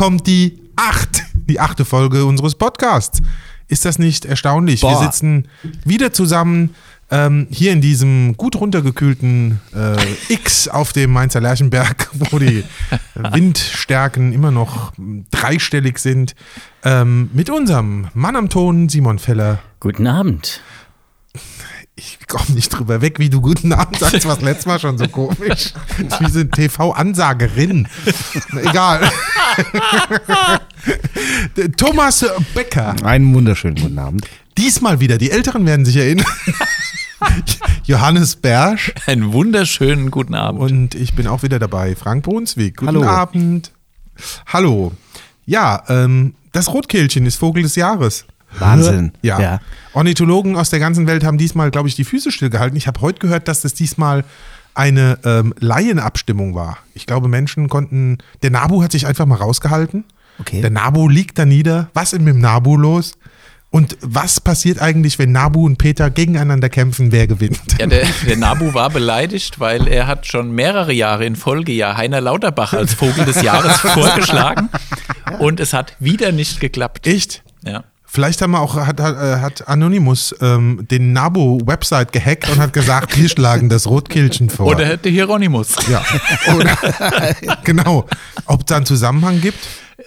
Kommt die acht, die achte Folge unseres Podcasts. Ist das nicht erstaunlich? Wir Boah. sitzen wieder zusammen ähm, hier in diesem gut runtergekühlten äh, X auf dem Mainzer Lerchenberg, wo die Windstärken immer noch dreistellig sind, ähm, mit unserem Mann am Ton, Simon Feller. Guten Abend. Ich komme nicht drüber weg, wie du guten Abend sagst, was letztes Mal schon so komisch. Das ist wie so eine TV-Ansagerin. Egal. Thomas Becker. Einen wunderschönen guten Abend. Diesmal wieder, die Älteren werden sich erinnern. Johannes Bersch. Einen wunderschönen guten Abend. Und ich bin auch wieder dabei, Frank Brunswick. Guten Hallo. Abend. Hallo. Ja, ähm, das Rotkehlchen ist Vogel des Jahres. Wahnsinn. Ja. Ja. Ornithologen aus der ganzen Welt haben diesmal, glaube ich, die Füße stillgehalten. Ich habe heute gehört, dass das diesmal eine ähm, Laienabstimmung war. Ich glaube, Menschen konnten. Der Nabu hat sich einfach mal rausgehalten. Okay. Der Nabu liegt da nieder. Was ist mit dem Nabu los? Und was passiert eigentlich, wenn Nabu und Peter gegeneinander kämpfen? Wer gewinnt? Ja, der, der Nabu war beleidigt, weil er hat schon mehrere Jahre in Folge ja Heiner Lauterbach als Vogel des Jahres vorgeschlagen und es hat wieder nicht geklappt. Echt? Ja. Vielleicht haben wir auch, hat, hat, äh, hat Anonymous ähm, den Nabu-Website gehackt und hat gesagt, wir schlagen das Rotkehlchen vor. Oder hätte Hieronymus. ja. Oder, genau. Ob es da einen Zusammenhang gibt?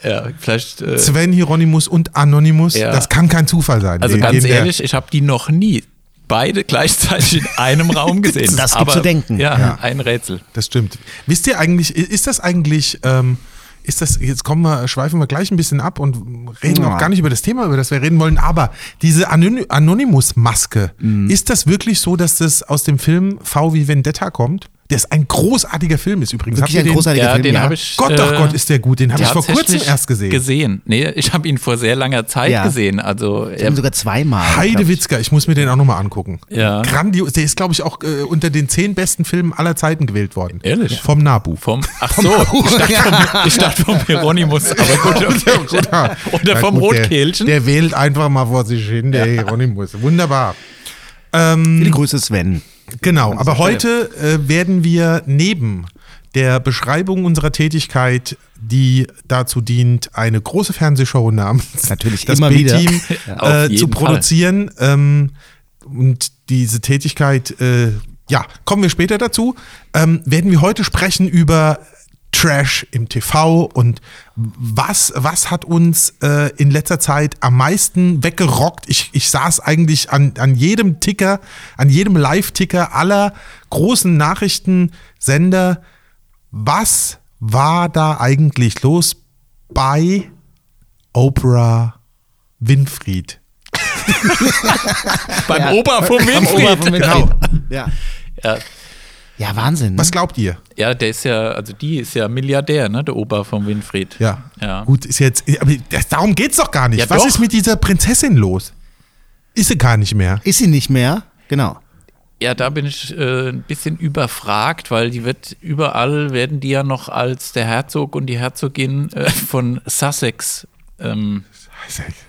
Ja, vielleicht. Äh, Sven Hieronymus und Anonymous, Ja. das kann kein Zufall sein. also Die- ganz der- ehrlich, ich habe die noch nie beide gleichzeitig in einem Raum gesehen. Das gibt Aber, zu denken. Ja, Ja. ein Rätsel. Das stimmt. Wisst ihr eigentlich, ist das eigentlich, ähm, ist das, jetzt kommen wir, schweifen wir gleich ein bisschen ab und reden Ja. auch gar nicht über das Thema, über das wir reden wollen, aber diese Anony Anonymous-Maske, Mhm. ist das wirklich so, dass das aus dem Film V wie Vendetta kommt? Der ist ein großartiger Film, ist übrigens. Wirklich ein den? großartiger Ja, Film. den ja. habe ich. Gott, äh, doch Gott, ist der gut. Den habe ich vor kurzem erst gesehen. Gesehen. Nee, ich habe ihn vor sehr langer Zeit Ja. gesehen. Also Ich habe ihn sogar zweimal. glaub ich. Heidewitzka, ich muss mir den auch nochmal angucken. Ja. Grandios. Der ist, glaube ich, auch äh, unter den zehn besten Filmen aller Zeiten gewählt worden. Ehrlich? Vom Nabu. Vom, ach so, ich dachte vom, ich dachte vom Hieronymus, aber gut. Oder Na vom gut, Rotkehlchen. Der, der wählt einfach mal vor sich hin, der Hieronymus. Wunderbar. Ähm, Viele Grüße, Sven. Genau, aber heute äh, werden wir neben der Beschreibung unserer Tätigkeit, die dazu dient, eine große Fernsehshow namens Natürlich das. B-Team äh, zu produzieren. Ähm, und diese Tätigkeit, äh, ja, kommen wir später dazu. Ähm, werden wir heute sprechen über Trash im TV und was, was hat uns äh, in letzter Zeit am meisten weggerockt? Ich, ich saß eigentlich an, an jedem Ticker, an jedem Live-Ticker aller großen Nachrichtensender. Was war da eigentlich los bei Oprah Winfried? Beim Opa vom Winfried. Ober vom Genau. Ja. Ja, ja, Wahnsinn. Ne? Was glaubt ihr? ja, der ist ja, also die ist ja Milliardär, ne, der Opa vom Winfried. Ja. Ja. Gut, ist jetzt. Aber darum geht's doch gar nicht. Ja, Was doch. ist mit dieser Prinzessin los? Ist sie gar nicht mehr. Ist sie nicht mehr? Genau. Ja, da bin ich äh, ein bisschen überfragt, weil die wird überall werden die ja noch als der Herzog und die Herzogin äh, von Sussex ähm,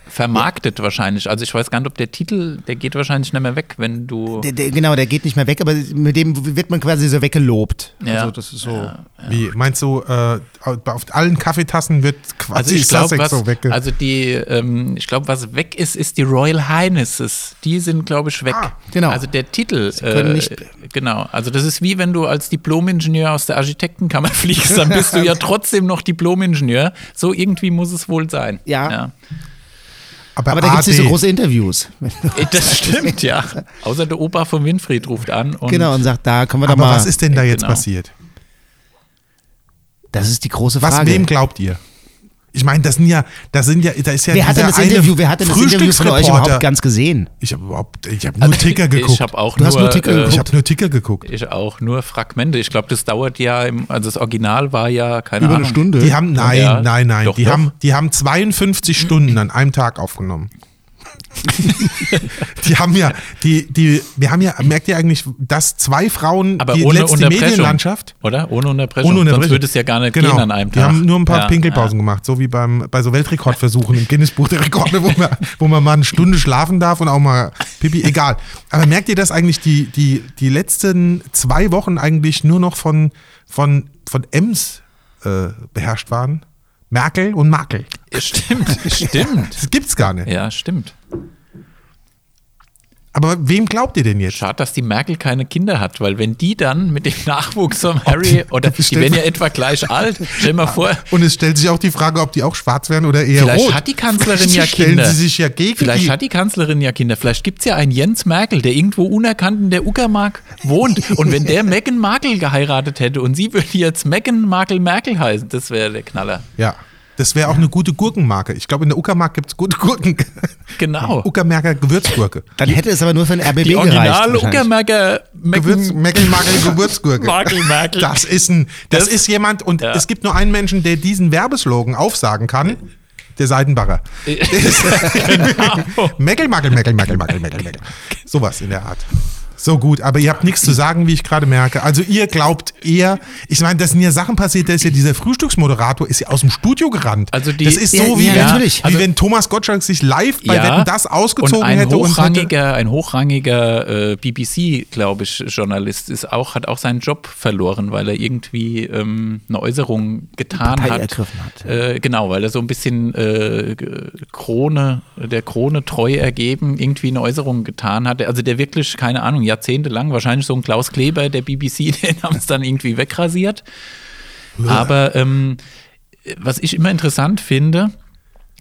vermarktet wahrscheinlich. Also ich weiß gar nicht, ob der Titel, der geht wahrscheinlich nicht mehr weg, wenn du. Der, der, genau, der geht nicht mehr weg, aber mit dem wird man quasi so weggelobt. Ja. Also das ist so. Wie meinst du, äh, auf allen Kaffeetassen wird quasi Also ich glaube, Sussex was, so wegge also die, ähm, ich glaube, was weg ist, ist die Royal Highnesses. Die sind, glaube ich, weg. Ah, genau. Also der Titel. können äh, nicht- Genau. Also das ist wie wenn du als Diplomingenieur aus der Architektenkammer fliegst, dann bist du ja trotzdem noch Diplomingenieur. So irgendwie muss es wohl sein. Ja. aber, Aber da gibt es nicht so große Interviews. Äh, Das stimmt, ja. Außer der Opa von Winfried ruft an und genau, und sagt, da können wir doch Aber mal. was ist denn da jetzt Genau. passiert? das ist die große Was Frage. wem glaubt ihr? Ich meine, das sind ja, da sind ja, da ist ja wer hat denn das eine Interview, wer hat denn das Interview von euch überhaupt ganz gesehen? Ich habe überhaupt, ich habe nur Ticker geguckt. ich habe auch Du hast nur, nur Ticker äh, geguckt. ich habe nur Ticker geguckt. ich auch nur Fragmente. Ich glaube, das dauert ja, im, also das Original war ja keine Über Ahnung. eine Stunde. Die haben, nein, Ja, nein, nein. doch, die, doch. Haben, die haben 52 Stunden an einem Tag aufgenommen. die haben ja, die, die, wir haben ja, merkt ihr eigentlich, dass zwei Frauen Aber die ohne letzte. Medienlandschaft Oder? Ohne Unterbrechung. ohne Unterbrechung. Sonst würde es ja gar nicht genau. gehen an einem Die Tag. haben nur ein paar Ja, Pinkelpausen gemacht, so wie beim, bei so Weltrekordversuchen im Guinness-Buch der Rekorde, wo man, wo man mal eine Stunde schlafen darf und auch mal Pipi, egal. Aber merkt ihr, dass eigentlich die, die, die letzten zwei Wochen eigentlich nur noch von, von, von Ems äh, beherrscht waren. Merkel und Makel. Stimmt, stimmt. Das gibt's gar nicht. Ja, stimmt. Aber wem glaubt ihr denn jetzt? Schade, dass die Merkel keine Kinder hat, weil wenn die dann mit dem Nachwuchs von Harry oder die werden ja etwa gleich alt, stell mal vor, Und es stellt sich auch die Frage, ob die auch schwarz werden oder eher vielleicht rot. hat die Kanzlerin Vielleicht ja stellen Kinder. sie sich ja gegen Vielleicht hat die Kanzlerin ja Kinder. Vielleicht gibt es ja einen Jens Merkel, der irgendwo unerkannt in der Uckermark wohnt. Und wenn der Meghan Markle geheiratet hätte und sie würde jetzt Meghan Markle Merkel heißen, das wäre der Knaller. ja, das wäre auch eine gute Gurkenmarke. Ich glaube, in der Uckermark gibt es gute Gurken. Genau. Uckermärker Gewürzgurke. Dann hätte es aber nur für den RBB Die gereicht. originale wahrscheinlich. Uckermarker Gewürz, Meghan Meckelmarkel Gewürzgurke. Markle Merkel. Das ist ein, das, Das- ist jemand und Ja. es gibt nur einen Menschen, der diesen Werbeslogan aufsagen kann. Der Seidenbacher. genau. Meckel, Mackel, Meckel, Meckel, Meckel, Meckel, Meckel. Sowas in der Art. So gut, aber ihr habt nichts zu sagen, wie ich gerade merke. Also ihr glaubt eher, ich meine, da sind ja Sachen passiert, da ist ja dieser Frühstücksmoderator, ist ja aus dem Studio gerannt. Also die- das ist Ja, so, wie, ja, wenn, natürlich. wie Also- wenn Thomas Gottschalk sich live bei Wetten das ausgezogen und ein hätte und hochrangiger, ein hochrangiger äh, BBC, glaube ich, Journalist ist auch, hat auch seinen Job verloren, weil er irgendwie ähm, eine Äußerung getan hat. ergriffen hat, Äh, genau, weil er so ein bisschen äh, Krone, der Krone treu ergeben, irgendwie eine Äußerung getan hatte. Also der wirklich, keine Ahnung, jahrzehntelang, wahrscheinlich so ein Klaus Kleber der BBC, den haben es dann irgendwie wegrasiert. Aber ähm, was ich immer interessant finde,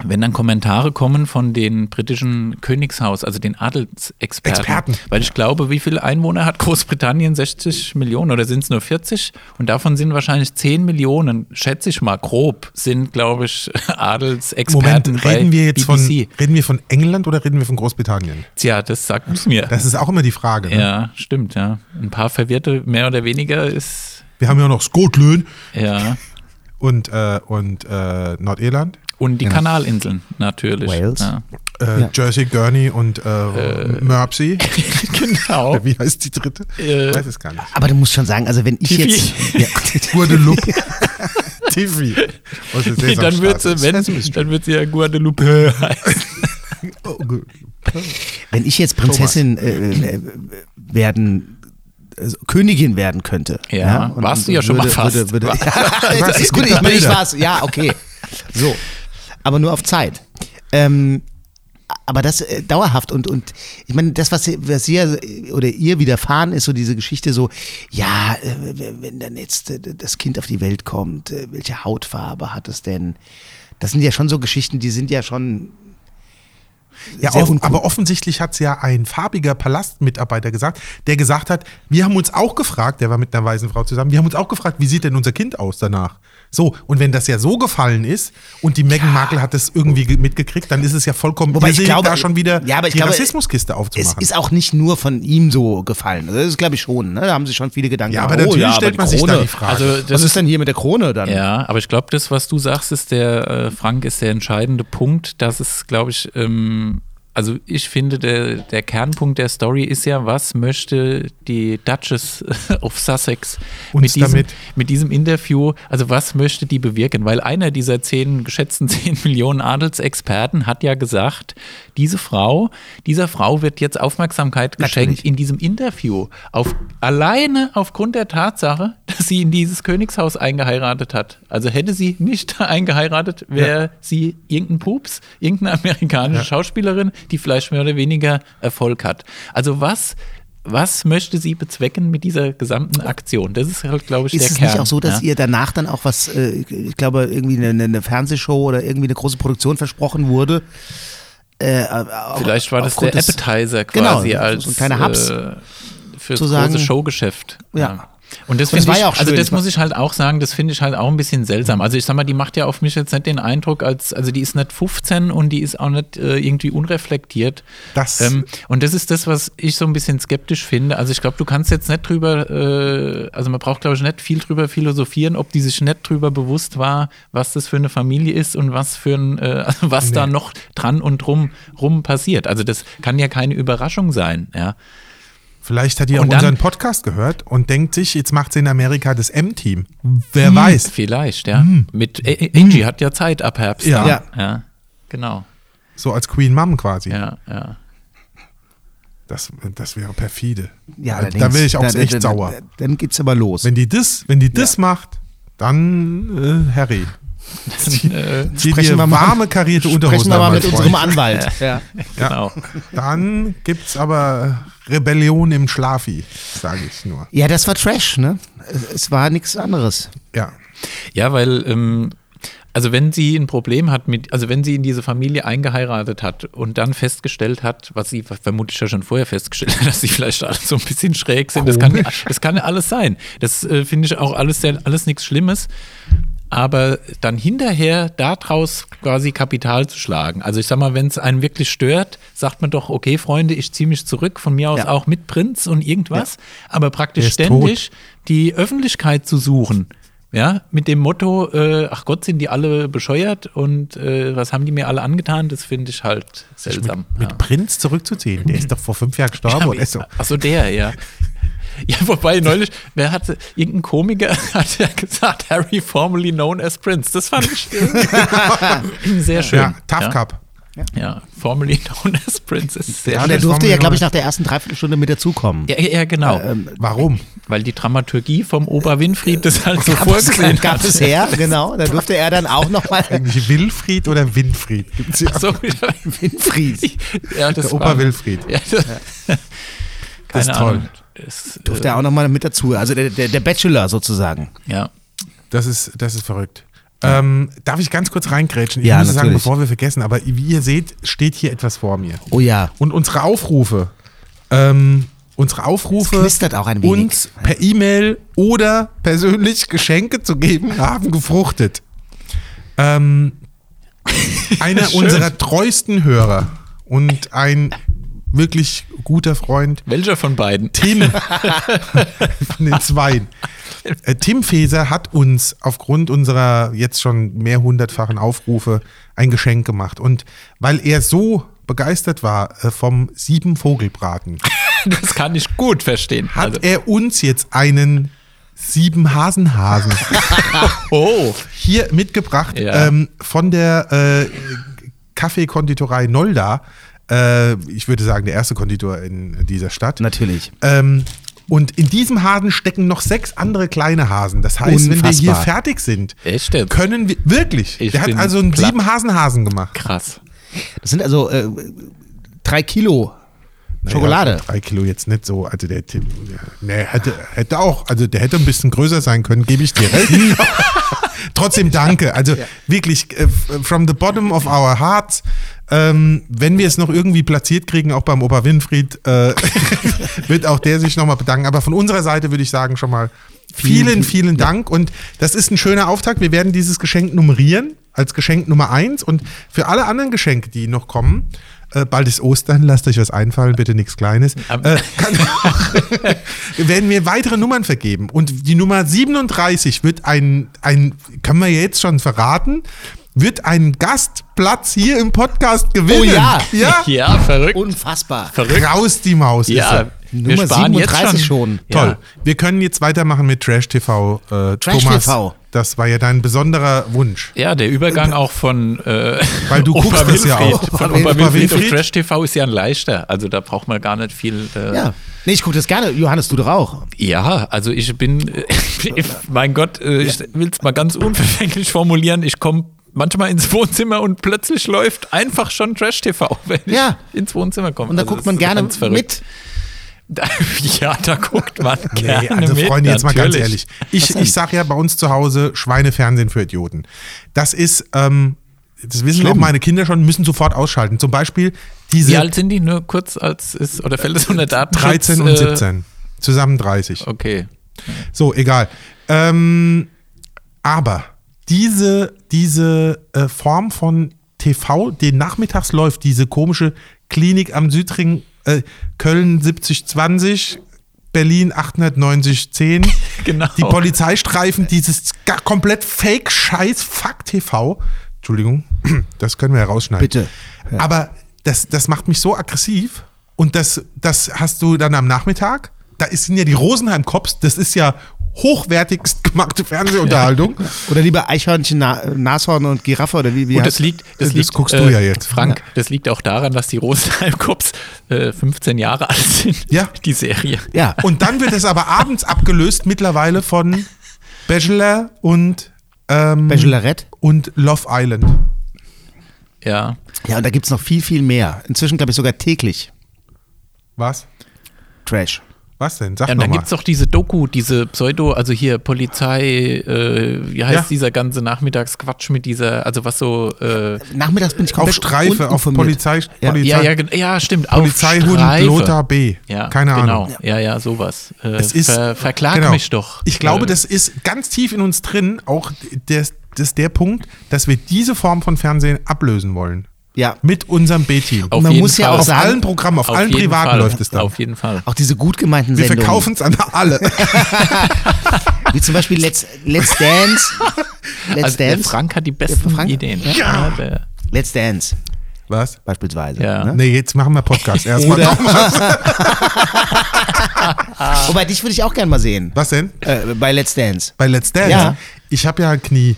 wenn dann Kommentare kommen von den britischen Königshaus, also den Adelsexperten, Experten. weil ich glaube, wie viele Einwohner hat Großbritannien? 60 Millionen oder sind es nur 40? Und davon sind wahrscheinlich 10 Millionen, schätze ich mal grob, sind, glaube ich, Adelsexperten Moment, reden wir jetzt von, BBC. reden wir von England oder reden wir von Großbritannien? Tja, das sagt es mir. Das ist auch immer die Frage. Ne? ja, stimmt, ja. Ein paar Verwirrte, mehr oder weniger, ist, Wir haben ja noch Scotland ja. und, äh, und äh, Nordirland, Und die Kanalinseln natürlich. Wales. Ja. äh, Ja. Jersey, Gurney und äh, Mersey. genau. Wie heißt die dritte? Äh, ich weiß es gar nicht. Aber du musst schon sagen, also wenn ich Tiffy. jetzt. Ja. Guadeloupe. Tiffy. Nee, dann wird sie, wenn, dann wird sie ja Guadeloupe heißen. Oh. Wenn ich jetzt Prinzessin äh, äh, werden, also Königin werden könnte. Ja, und- warst du ja schon mal fast. Würde, würde, ja, warst- ist gut, es ich ich Bilder. war's. Ja, okay. So. Aber nur auf Zeit. Ähm, aber das äh, dauerhaft und, und ich meine, das, was, was ihr oder ihr widerfahren ist, so diese Geschichte so, ja, äh, wenn dann jetzt äh, das Kind auf die Welt kommt, äh, welche Hautfarbe hat es denn? Das sind ja schon so Geschichten, die sind ja schon Ja, off uncool. aber offensichtlich hat es ja ein farbiger Palastmitarbeiter gesagt, der gesagt hat, wir haben uns auch gefragt, der war mit einer weißen Frau zusammen, wir haben uns auch gefragt, wie sieht denn unser Kind aus danach? So, und wenn das ja so gefallen ist und die Meghan Markle hat das irgendwie ge- mitgekriegt, dann ist es ja vollkommen Wobei ich glaube- da schon wieder Ja, aber ich die glaube, Rassismuskiste Es aufzumachen. ist auch nicht nur von ihm so gefallen. Das ist, glaube ich, schon. Ne? Da haben sich schon viele Gedanken Ja, gemacht. aber natürlich aber stellt die man sich da die Frage. Also das Was ist denn hier mit der Krone dann? ja, aber ich glaube, das, was du sagst, ist der äh, Frank, ist der entscheidende Punkt. Das ist, glaube ich, ähm, also ich finde, der, der Kernpunkt der Story ist ja, was möchte die Duchess of Sussex mit diesem, mit diesem Interview, also was möchte die bewirken? Weil einer dieser zehn, geschätzten 10 Millionen Adelsexperten hat ja gesagt, diese Frau, dieser Frau wird jetzt Aufmerksamkeit geschenkt Natürlich. in diesem Interview. Auf, alleine aufgrund der Tatsache, dass sie in dieses Königshaus eingeheiratet hat. Also hätte sie nicht eingeheiratet, wäre sie irgendein Pups, irgendeine amerikanische Schauspielerin, die vielleicht mehr oder weniger Erfolg hat. Also was, was möchte sie bezwecken mit dieser gesamten Aktion? Das ist halt, glaube ich, Ist der es Kern. nicht auch so, dass ja? ihr danach dann auch was, äh, ich glaube, irgendwie eine, eine Fernsehshow oder irgendwie eine große Produktion versprochen wurde? Äh, auch Vielleicht war das der Appetizer Genau, quasi so als ein kleiner Hubs. äh, fürs Zu große Showgeschäft. Ja. Und das, es finde war ich, ja auch also schön. das muss ich halt auch sagen, das finde ich halt auch ein bisschen seltsam. Also ich sag mal, die macht ja auf mich jetzt nicht den Eindruck, als, also die ist nicht 15 und die ist auch nicht äh, irgendwie unreflektiert. Das- ähm, und das ist das, was ich so ein bisschen skeptisch finde. Also ich glaube, du kannst jetzt nicht drüber, äh, also man braucht glaube ich nicht viel drüber philosophieren, ob die sich nicht drüber bewusst war, was das für eine Familie ist und was für ein, äh, also was da noch dran und drum rum passiert. Also das kann ja keine Überraschung sein, ja. Vielleicht hat die auch dann- unseren Podcast gehört und denkt sich, jetzt macht sie in Amerika das M-Team. Wer Hm. weiß. Vielleicht, ja. Mit A- A- Angie hat ja Zeit ab Herbst. Ja. da. Ja. ja. Genau. So als Queen Mom quasi. Ja, ja. Das, das wäre perfide. Ja, da, da wäre ich auch allerdings. echt dann, sauer. Dann, dann geht's aber los. Wenn die das, wenn die das macht, Dann äh, Harry. Äh, Zieh Sprechen wir mal- warme karierte Unterhosen Sprechen wir mal mit mein unserem Freund. Anwalt. Ja. genau. Dann gibt's aber Rebellion im Schlafi, sage ich nur. ja, das war Trash, ne? Es war nichts anderes. Ja. Ja, weil, ähm, also wenn sie ein Problem hat mit, also wenn sie in diese Familie eingeheiratet hat und dann festgestellt hat, was sie vermutlich ja schon vorher festgestellt hat, dass sie vielleicht alle so ein bisschen schräg sind, das kann, das kann alles sein. Das äh, finde ich auch alles, alles nichts Schlimmes. Aber dann hinterher daraus quasi Kapital zu schlagen. Also ich sag mal, wenn es einen wirklich stört, sagt man doch, okay, Freunde, ich ziehe mich zurück, von mir aus Ja. auch mit Prinz und irgendwas. Aber Der praktisch ständig die Öffentlichkeit zu suchen. Ja, mit dem Motto, äh, ach Gott, sind die alle bescheuert und äh, was haben die mir alle angetan, das finde ich halt seltsam. Mit ja. Prinz zurückzuziehen. Der ist doch vor fünf Jahren gestorben. oder so. Achso, der, ja. Ja, wobei neulich, wer hatte, irgendein Komiker hat ja gesagt, Harry formerly known as Prince. Das fand ich sehr schön. Ja, Tough ja. Cup. Ja, formerly known as Prince ist sehr Ja, und schön. er das durfte ja, glaube ich, nach der ersten Dreiviertelstunde mit dazukommen. Ja, ja, ja, genau. Warum? Weil die Dramaturgie vom Oberwinfried das halt so Gab es, vorgesehen gab hat. es her, genau. Da durfte er dann auch nochmal Eigentlich Wilfried oder Winfried? Gibt's ja. Ach so, Winfried. ja, das Der Opa Wilfried. Ja, das, keine ist toll. Ahnung. Das, Durfte er auch nochmal mit dazu. Also der, der, der Bachelor sozusagen. ja. Das ist, das ist verrückt. Ähm, darf ich ganz kurz reingrätschen? Ich Ja, muss sagen, natürlich. bevor wir vergessen, aber wie ihr seht, steht hier etwas vor mir. Oh ja. Und unsere Aufrufe, ähm, unsere Aufrufe, Es knistert auch ein wenig. uns per E-Mail oder persönlich Geschenke zu geben, haben gefruchtet. Ähm, einer unserer treuesten Hörer und ein wirklich guter Freund, Welcher von beiden? Tim von den Zweien. Äh, Tim Feser hat uns aufgrund unserer jetzt schon mehr hundertfachen Aufrufe ein Geschenk gemacht. Und weil er so begeistert war äh, vom sieben Vogelbraten, Das kann ich gut verstehen. hat Also, er uns jetzt einen sieben Hasenhasen oh, hier mitgebracht Ja. ähm, von der äh, Kaffeekonditorei Nolda. Äh, ich würde sagen, der erste Konditor in dieser Stadt. Natürlich. Ähm, und in diesem Hasen stecken noch sechs andere kleine Hasen. Das heißt, wenn wir hier Unfassbar. fertig sind, Echt können wir wirklich. Ich der hat also einen platt. sieben Hasenhasen gemacht. krass. Das sind also äh, drei Kilo Schokolade. Naja, drei Kilo jetzt nicht so. Also der Tim, ja, nee, hätte, hätte auch, also der hätte ein bisschen größer sein können, gebe ich dir recht. Trotzdem danke. Also wirklich, äh, from the bottom of our hearts. Ähm, wenn wir es noch irgendwie platziert kriegen, auch beim Opa Winfried, äh, wird auch der sich nochmal bedanken. Aber von unserer Seite würde ich sagen schon mal vielen, vielen Dank. Und das ist ein schöner Auftakt. Wir werden dieses Geschenk nummerieren als Geschenk Nummer eins. Und für alle anderen Geschenke, die noch kommen, äh, bald ist Ostern, lasst euch was einfallen, bitte nichts Kleines. Äh, werden wir weitere Nummern vergeben. Und die Nummer 37 wird ein, ein können wir jetzt schon verraten, wird einen Gastplatz hier im Podcast gewinnen. Oh ja. Ja? Ja, verrückt. Unfassbar. verrückt. Raus die Maus. Ja, er. wir Nummer sparen jetzt 37 schon. schon. Toll. Ja. Wir können jetzt weitermachen mit Trash TV. Äh, Trash Thomas, TV. Das war ja dein besonderer Wunsch. Ja, der Übergang auch von äh, Weil du Opa guckst das ja Wilfried- auch. Von Opa Opa Wilfried Wilfried? Trash TV ist ja ein leichter. Also da braucht man gar nicht viel. Äh, Ja. Nee, ich gucke das gerne. Johannes, du doch auch. Ja, also ich bin, äh, mein Gott, äh, ich will es mal ganz unverfänglich formulieren. Ich komme manchmal ins Wohnzimmer und plötzlich läuft einfach schon Trash TV, wenn Ja. ich ins Wohnzimmer komme. Und da Also guckt man gerne mit. Ja, da guckt man Nee, gerne also mit. Freunde, jetzt mal ganz natürlich. ehrlich. Ich, ich sage ja bei uns zu Hause Schweinefernsehen für Idioten. Das ist, ähm, das wissen auch Schlimm. meine Kinder schon, müssen sofort ausschalten. Zum Beispiel diese Wie alt sind die? Nur kurz als ist, oder fällt es unter Datenschutz? 13 und äh, 17. Zusammen 30. Okay. So, egal. Ähm, aber diese, diese äh, Form von TV, die nachmittags läuft, diese komische Klinik am Südring, äh, Köln 7020, Berlin 89010, Genau. die Polizeistreifen, dieses komplett Fake-Scheiß-Fuck-TV. Entschuldigung, das können wir ja rausschneiden. Bitte. Ja. Aber das, das macht mich so aggressiv und das, das hast du dann am Nachmittag. Da ist- sind ja die Rosenheim-Cops, das ist ja hochwertigst gemachte Fernsehunterhaltung. Oder lieber Eichhörnchen, Na Nashorn und Giraffe oder wie, wie Und das heißt- liegt, das, Das liegt, guckst du ja jetzt. Frank, das liegt auch daran, dass die Rosenheim-Cops äh, 15 Jahre alt sind. Ja. Die Serie. Ja. Und dann wird es aber abends abgelöst mittlerweile von Bachelor und, ähm, Bachelorette. und Love Island. Ja. Ja, und da gibt es noch viel, viel mehr. Inzwischen, glaube ich, sogar täglich. Was? Trash. Was denn? Sag Ja, und dann gibt es doch diese Doku, diese Pseudo, also hier Polizei, äh, wie heißt Ja. dieser ganze Nachmittagsquatsch mit dieser, also was so, äh, Nachmittags bin ich Auf komplett Streife, auf. Polizei, Ja. Polizei, ja, ja, ja, stimmt, Polizeihund auf Streife. Lothar B. Ja, Keine genau. Ahnung. Ja, ja, sowas. Äh, Es ist, ver, verklag genau. mich doch. Ich glaube, Äh, das ist ganz tief in uns drin, auch der, das ist der Punkt, dass wir diese Form von Fernsehen ablösen wollen. Ja. Mit unserem B-Team. auf man jeden muss ja Fall. auch Auf sagen- allen Programmen, auf, Auf allen Privaten Fall. läuft es dann. Auf jeden Fall. Auch diese gut gemeinten wir Sendungen. verkaufen es an alle. Wie zum Beispiel Let's, Let's Dance. Let's Also der Dance. Frank hat die besten Frank- Ideen. Ja. der, Let's Dance. Was? Beispielsweise. Ja. Ne? Nee, jetzt machen wir Podcast. Erstmal. Oder. Wobei, dich würde ich auch gerne mal sehen. Was denn? Äh, bei Let's Dance. Bei Let's Dance? Ja. Ich habe ja ein Knie.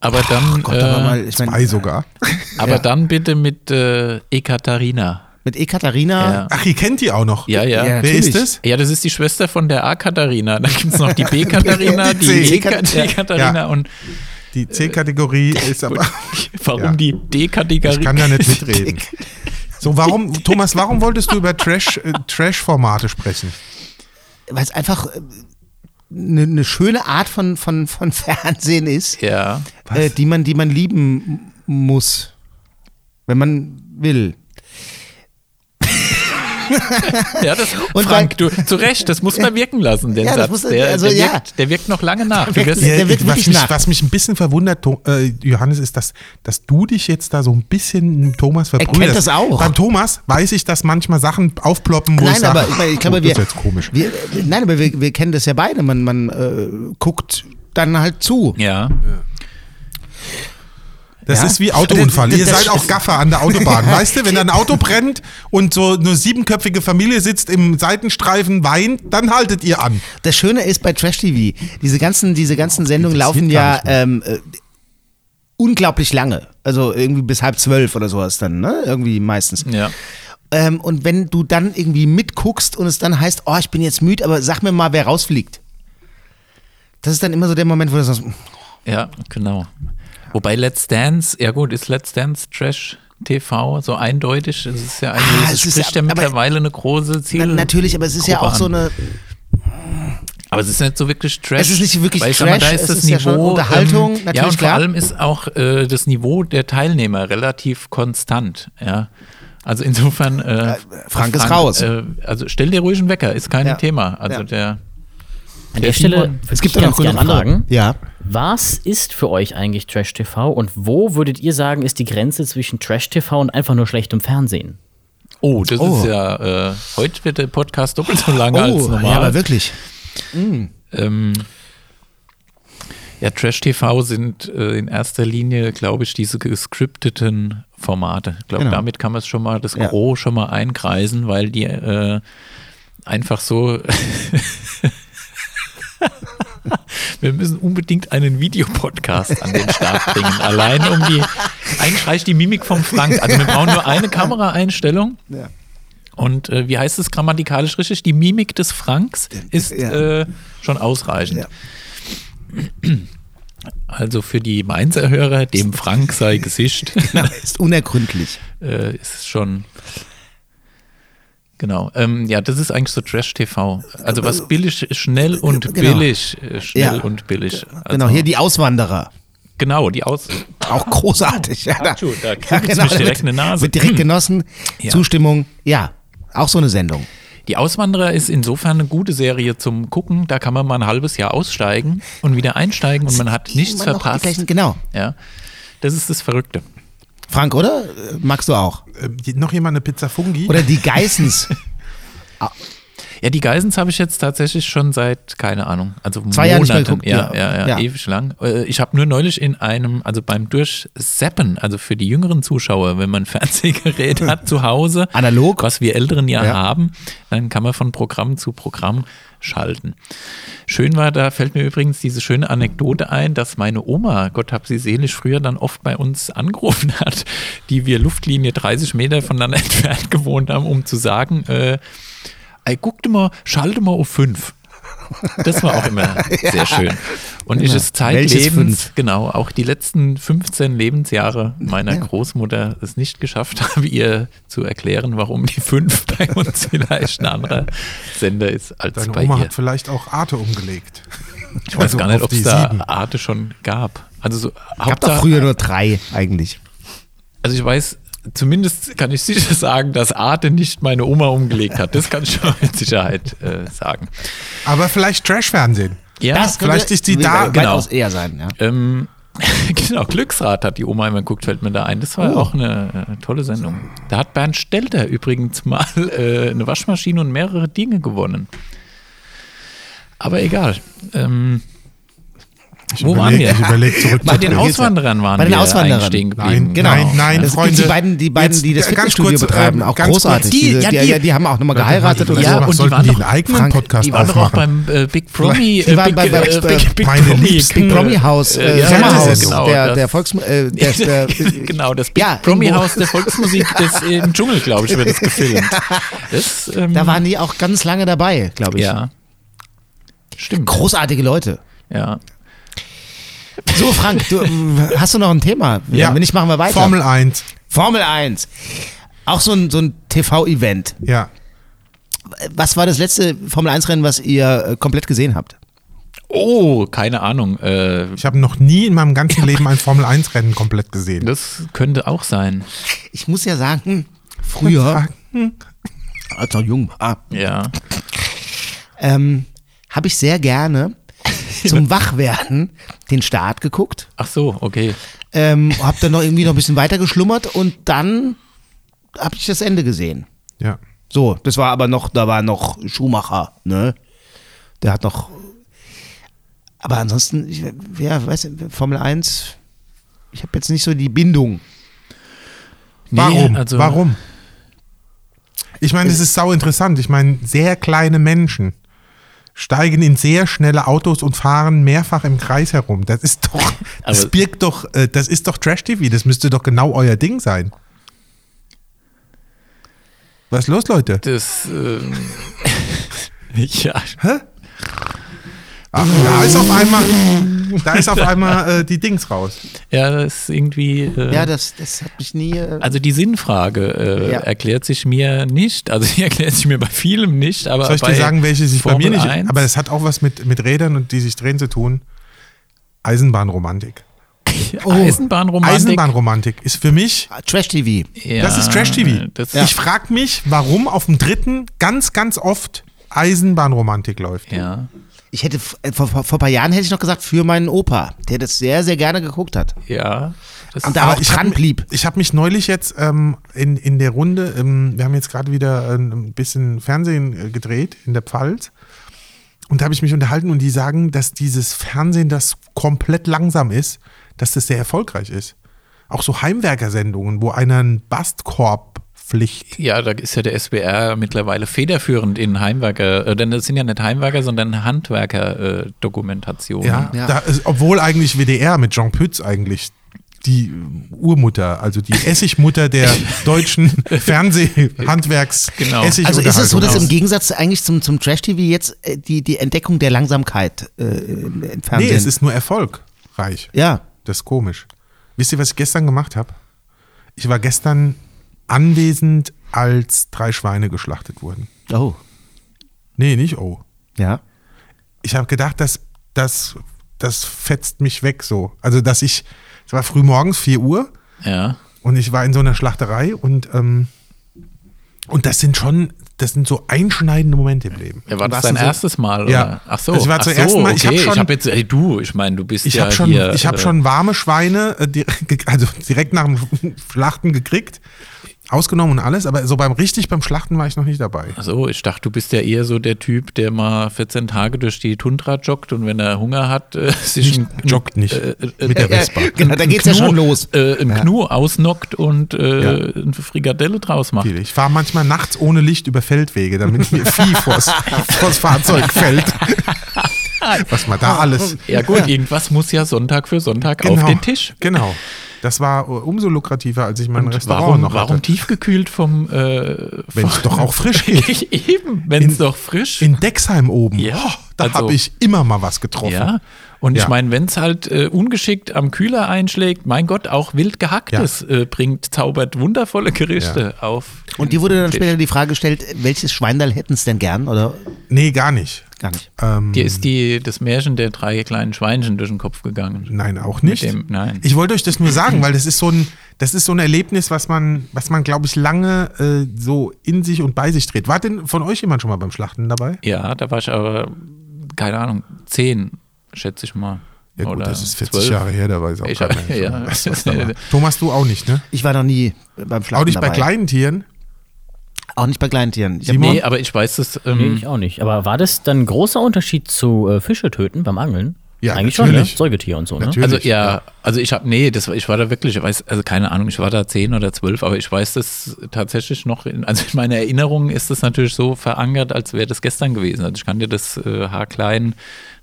Aber dann, Gott, äh, aber mal, ich Zwei meine, sogar. aber dann bitte mit äh, Ekaterina. mit Ekaterina. Ja. Ach, ihr kennt die auch noch. Ja, ja. Ja, Ja, Wer ist das? das ist die Schwester von der A-Katharina. Dann gibt es noch die B-Katharina, Die die C. E-Katharina Ja. und Die C-Kategorie ist aber. warum Ja. die D-Kategorie? Ich kann da nicht mitreden. So, warum, Thomas, warum wolltest du über Trash, äh, Trash-Formate sprechen? Weil es einfach eine ne schöne Art von, von, von Fernsehen ist, Ja. äh, die, man, die man lieben muss. Wenn man will. Ja, das, Und Frank, du, zu Recht, das muss man wirken lassen, den Ja, das Satz. muss- der, also, der, ja. wirkt, der wirkt noch lange nach. Du wirkt- der wird was, mich, nach. was mich ein bisschen verwundert, äh, Johannes, ist, dass, dass du dich jetzt da so ein bisschen mit Thomas verbrüderst. kennt das auch. Beim Thomas weiß ich, dass manchmal Sachen aufploppen, wo ich Nein, sage, aber ich, meine, ich glaube, oh, wir, das ist jetzt komisch. wir. Nein, aber wir, wir kennen das ja beide. Man, man äh, guckt dann halt zu. ja. Das Ja. ist wie Autounfall. Ihr seid auch Gaffer an der Autobahn. weißt du, wenn da ein Auto brennt und so eine siebenköpfige Familie sitzt im Seitenstreifen, weint, dann haltet ihr an. Das Schöne ist bei Trash TV, diese ganzen, diese ganzen Sendungen interessiert laufen ja ähm, äh, unglaublich lange. Also irgendwie bis halb zwölf oder sowas dann, ne? Irgendwie meistens. ja. Ähm, und wenn du dann irgendwie mitguckst und es dann heißt, oh, ich bin jetzt müde, aber sag mir mal, wer rausfliegt. Das ist dann immer so der Moment, wo du sagst, Ja, genau. Wobei Let's Dance, ja gut, ist Let's Dance Trash TV so eindeutig? Es ist ja eigentlich, Ah, es spricht ja- ja mittlerweile eine große Ziel. na, natürlich, aber es ist ja Gruppe auch so an. eine, Aber es ist nicht so wirklich Trash. Es ist nicht wirklich weil sag mal, Trash, da ist es das ist ja schon Niveau, Unterhaltung, ähm, Ja, und klar. vor allem ist auch äh, das Niveau der Teilnehmer relativ konstant. Ja. Also insofern. Äh, Frank ist raus. Äh, also stell dir ruhig einen Wecker, ist kein Ja. Thema. Also Ja. der. An der Stelle Simon. es gibt ich ja noch ganz gerne andere. fragen, Ja. was ist für euch eigentlich Trash TV und wo würdet ihr sagen, ist die Grenze zwischen Trash TV und einfach nur schlechtem Fernsehen? Oh, das Oh. ist ja. Äh, heute wird der Podcast doppelt so lang als Oh, normal. ja, aber wirklich. Ähm, ja, Trash-TV sind äh, in erster Linie, glaube ich, diese gescripteten Formate. Ich glaube, Genau. damit kann man es schon mal, das Ja. Gros schon mal einkreisen, weil die äh, einfach so. Wir müssen unbedingt einen Videopodcast an den Start bringen. Allein um die. Eigentlich reicht die Mimik vom Frank. Also wir brauchen nur eine Kameraeinstellung. Ja. Und äh, wie heißt es grammatikalisch richtig? Die Mimik des Franks ist Ja. äh, schon ausreichend. Ja. Also für die Mainzer Hörer, dem Frank sei Gesicht, Genau, ist unergründlich. äh, ist schon. Genau. Ähm, ja, das ist eigentlich so Trash-TV. Also was billig, schnell und Genau. billig. Äh, schnell Ja. und billig. Also, Genau, hier die Auswanderer. Genau, die Aus. Auch großartig. Ja, da, Atschu, da kribbelt's mich direkt in die Nase. Wird direkt genossen. Ja. Zustimmung. Ja, auch so eine Sendung. Die Auswanderer ist insofern eine gute Serie zum Gucken. Da kann man mal ein halbes Jahr aussteigen und wieder einsteigen und man hat nichts verpasst. gleichen- Genau. Ja, das ist das Verrückte. Frank, oder? Magst du auch? Äh, noch jemand eine Pizza Fungi? Oder die Geissens. Ja, die Geisens habe ich jetzt tatsächlich schon seit, keine Ahnung, also Zwei Jahre nicht mehr Monaten. geguckt, ja, ja. ja, ja, Ja. ewig lang. Äh, Ich habe nur neulich in einem, also beim Durchseppen, also für die jüngeren Zuschauer, wenn man ein Fernsehgerät hat zu Hause, Analog. was wir Älteren ja, Ja. haben, dann kann man von Programm zu Programm schalten. Schön war, da fällt mir übrigens diese schöne Anekdote ein, dass meine Oma, Gott hab sie selig, früher dann oft bei uns angerufen hat, die wir Luftlinie 30 Meter voneinander entfernt gewohnt haben, um zu sagen, äh, ey, guck mal, schalte mal auf 5. Das war auch immer sehr schön. Und ich es Welches zeitlebens, genau, auch die letzten 15 Lebensjahre meiner Großmutter es nicht geschafft habe, ihr zu erklären, warum die fünf bei uns vielleicht ein anderer Sender ist als Deine bei Oma ihr. hat vielleicht auch Arte umgelegt. Ich weiß Also gar nicht, ob es die da. Arte schon gab. Also so, Gab Hauptsache, früher nur drei eigentlich. also ich weiß, zumindest kann ich sicher sagen, dass Arte nicht meine Oma umgelegt hat. Das kann ich schon mit Sicherheit äh, sagen. Aber vielleicht Trash-Fernsehen. Ja, Das vielleicht ist die da- weitaus eher sein. Ja. Ähm, genau, Glücksrad hat die Oma immer geguckt, fällt mir da ein. Das war Oh. auch eine äh, tolle Sendung. Da hat Bernd Stelter übrigens mal äh, eine Waschmaschine und mehrere Dinge gewonnen. Aber egal. Ähm, Ich Wo waren überleg- wir? Ich überlege zurück. bei den ja. Auswanderern waren Bei den wir Auswanderern. stehen geblieben. Nein, Genau. nein, nein, das Freunde. Sind die beiden, die, beiden, die das Jetzt, äh, ganz Fitnessstudio kurz, betreiben, ähm, auch ganz großartig. Die, Die- die, ja, die, die- die haben auch nochmal geheiratet und Ja, so. und die waren die doch- einen eigenen Frank, Podcast Die waren doch auch beim äh, Big Promi. Die waren bei- Big, bei- äh, Big, Big Meine Promi. Big äh, Promi Haus, äh, äh, ja, Sommerhaus, genau, der, das- der Volks, äh, genau, das Big Ja, Promi. Haus der Volksmusik des, im Dschungel, glaube ich, wird es gefilmt. Das, ähm, da waren die auch ganz lange dabei, glaube ich. Ja. Stimmt. Großartige Leute. Ja. So, Frank, du, ähm, hast du noch ein Thema? Ja. Wenn nicht, machen wir weiter. Formel 1. Formel 1. Auch so ein, so ein TV-Event. Ja. Was war das letzte Formel 1-Rennen, was ihr äh, komplett gesehen habt? Oh, keine Ahnung. Äh, Ich habe noch nie in meinem ganzen Leben ein Formel 1-Rennen komplett gesehen. das könnte auch sein. Ich muss ja sagen, früher, als noch jung war, Ja. ähm, habe ich sehr gerne zum Wachwerden den Start geguckt. Ach so, okay. Ähm, hab dann noch irgendwie noch ein bisschen weiter geschlummert und dann habe ich das Ende gesehen. Ja. So, das war aber noch, da war noch Schumacher, ne? Der hat noch. Aber ansonsten, ich, ja, weiß Formel 1, ich habe jetzt nicht so die Bindung. Warum? also- Warum? Ich meine, es ist sau interessant. Ich meine, sehr kleine Menschen steigen in sehr schnelle Autos und fahren mehrfach im Kreis herum. Das ist doch, das Aber- birgt doch, äh, das ist doch Trash-TV. Das müsste doch genau euer Ding sein. Was ist los, Leute? Das, ähm, ja. Ach, da ist auf einmal, da ist auf einmal äh, die Dings raus. Ja, das ist irgendwie. Äh, Ja, das, das hat mich nie. Äh, also die Sinnfrage äh, Ja. erklärt sich mir nicht. Also die erklärt sich mir bei vielem nicht. Aber Soll ich dir sagen, welche sich bei mir Formel nicht. 1? Aber es hat auch was mit, mit Rädern und die sich drehen zu tun. Eisenbahnromantik. Eisenbahnromantik. Eisenbahnromantik ist für mich, Trash-TV. Ja, das ist Trash-TV. Das, Ich frage mich, warum auf dem dritten ganz, ganz oft Eisenbahnromantik läuft. ja. Ich hätte, äh, vor, vor, vor ein paar Jahren hätte ich noch gesagt, für meinen Opa, der das sehr, sehr gerne geguckt hat. Ja. Das, Und da auch ich hab dran mi- blieb. Ich habe mich neulich jetzt ähm, in, in der Runde, ähm, wir haben jetzt gerade wieder äh, ein bisschen Fernsehen äh, gedreht in der Pfalz. Und da habe ich mich unterhalten und die sagen, dass dieses Fernsehen, das komplett langsam ist, dass das sehr erfolgreich ist. Auch so Heimwerkersendungen, wo einer einen Bastkorb pflicht. ja, da ist ja der SBR mittlerweile federführend in Heimwerker, äh, denn das sind ja nicht Heimwerker, sondern Handwerker-Dokumentationen. Ja, Ja. Da ist, obwohl eigentlich WDR mit Jean Pütz eigentlich die Urmutter, also die Essigmutter der deutschen Fernsehhandwerks Genau. Also ist es so, dass im Gegensatz eigentlich zum, zum Trash-TV jetzt äh, die, die Entdeckung der Langsamkeit äh, im im Nee, Fernsehen. es ist nur erfolgreich. ja. Das ist komisch. Wisst ihr, was ich gestern gemacht habe? Ich war gestern anwesend, als drei Schweine geschlachtet wurden. Oh. Nee, nicht oh. Ja. Ich habe gedacht, das, das, das fetzt mich weg so. Also, dass ich, es war früh morgens, 4 Uhr, ja. und ich war in so einer Schlachterei und, ähm, und das sind schon, das sind so einschneidende Momente im Leben. Ja, war das dein Sinne- erstes Mal? Ja. Oder? Ach so. Das war zum so, ersten Mal. Ich Okay. hab schon- ich habe jetzt, ey, du, ich meine, du bist Ich ja habe schon, hier. ich hab äh, schon warme Schweine äh, direkt, also direkt nach dem Schlachten gekriegt, ausgenommen und alles, aber so beim richtig beim Schlachten war ich noch nicht dabei. Ach so, ich dachte, du bist ja eher so der Typ, der mal 14 Tage durch die Tundra joggt und wenn er Hunger hat, äh, sich ein, Joggt nicht äh, äh, mit der Ja, Vespa. genau, da geht's ja schon los. Äh, ein Ja. Knu ausnockt und äh, Ja. eine Frikadelle draus macht. Ich fahre manchmal nachts ohne Licht über Feldwege, damit mir Vieh vors, vors Fahrzeug fällt. Was man da alles. Ja gut, irgendwas muss ja Sonntag für Sonntag auf den Tisch. Genau. Das war äh, umso lukrativer, als ich mein Und Restaurant warum, noch warum hatte. tiefgekühlt vom äh, Wenn es doch auch frisch geht. Eben, wenn es In- doch frisch In Dexheim oben. Ja. Oh, Da Also- habe ich immer mal was getroffen. Ja. Und Ja. ich meine, wenn es halt äh, ungeschickt am Kühler einschlägt, mein Gott, auch wild gehacktes äh, bringt, zaubert wundervolle Gerichte auf. Und dir wurde dann Tisch. später die Frage gestellt, welches Schweindal hätten es denn gern oder Nee, gar nicht. Gar nicht? Ähm, Dir ist die, das Märchen der drei kleinen Schweinchen durch den Kopf gegangen. Nein, auch nicht. Dem- nein. Ich wollte euch das nur sagen, weil das ist so ein, das ist so ein Erlebnis, was man, was man, glaube ich, lange äh, so in sich und bei sich dreht. War denn von euch jemand schon mal beim Schlachten dabei? Ja, da war ich aber, keine Ahnung, zehn, schätze ich mal. Ja gut, das ist 40 zwölf. Jahre her, da weiß auch Ich keiner ja. Thomas, du auch nicht, ne? Ich war noch nie beim Schlachten Auch nicht bei dabei. kleinen Tieren? Auch nicht bei kleinen Tieren. Ich? Nee, aber ich weiß das. Nee, Ähm, ich auch nicht. Aber war das dann ein großer Unterschied zu äh, Fische töten beim Angeln? Ja, Eigentlich natürlich. schon, ne? Säugetier und so, ne? Natürlich. also ja, also ich habe, nee, das, war- ich war da wirklich, ich weiß, also keine Ahnung, ich war da zehn oder zwölf, aber ich weiß das tatsächlich noch, in, also in meiner Erinnerung ist das natürlich so verankert, als wäre das gestern gewesen. Also ich kann dir das äh, haarklein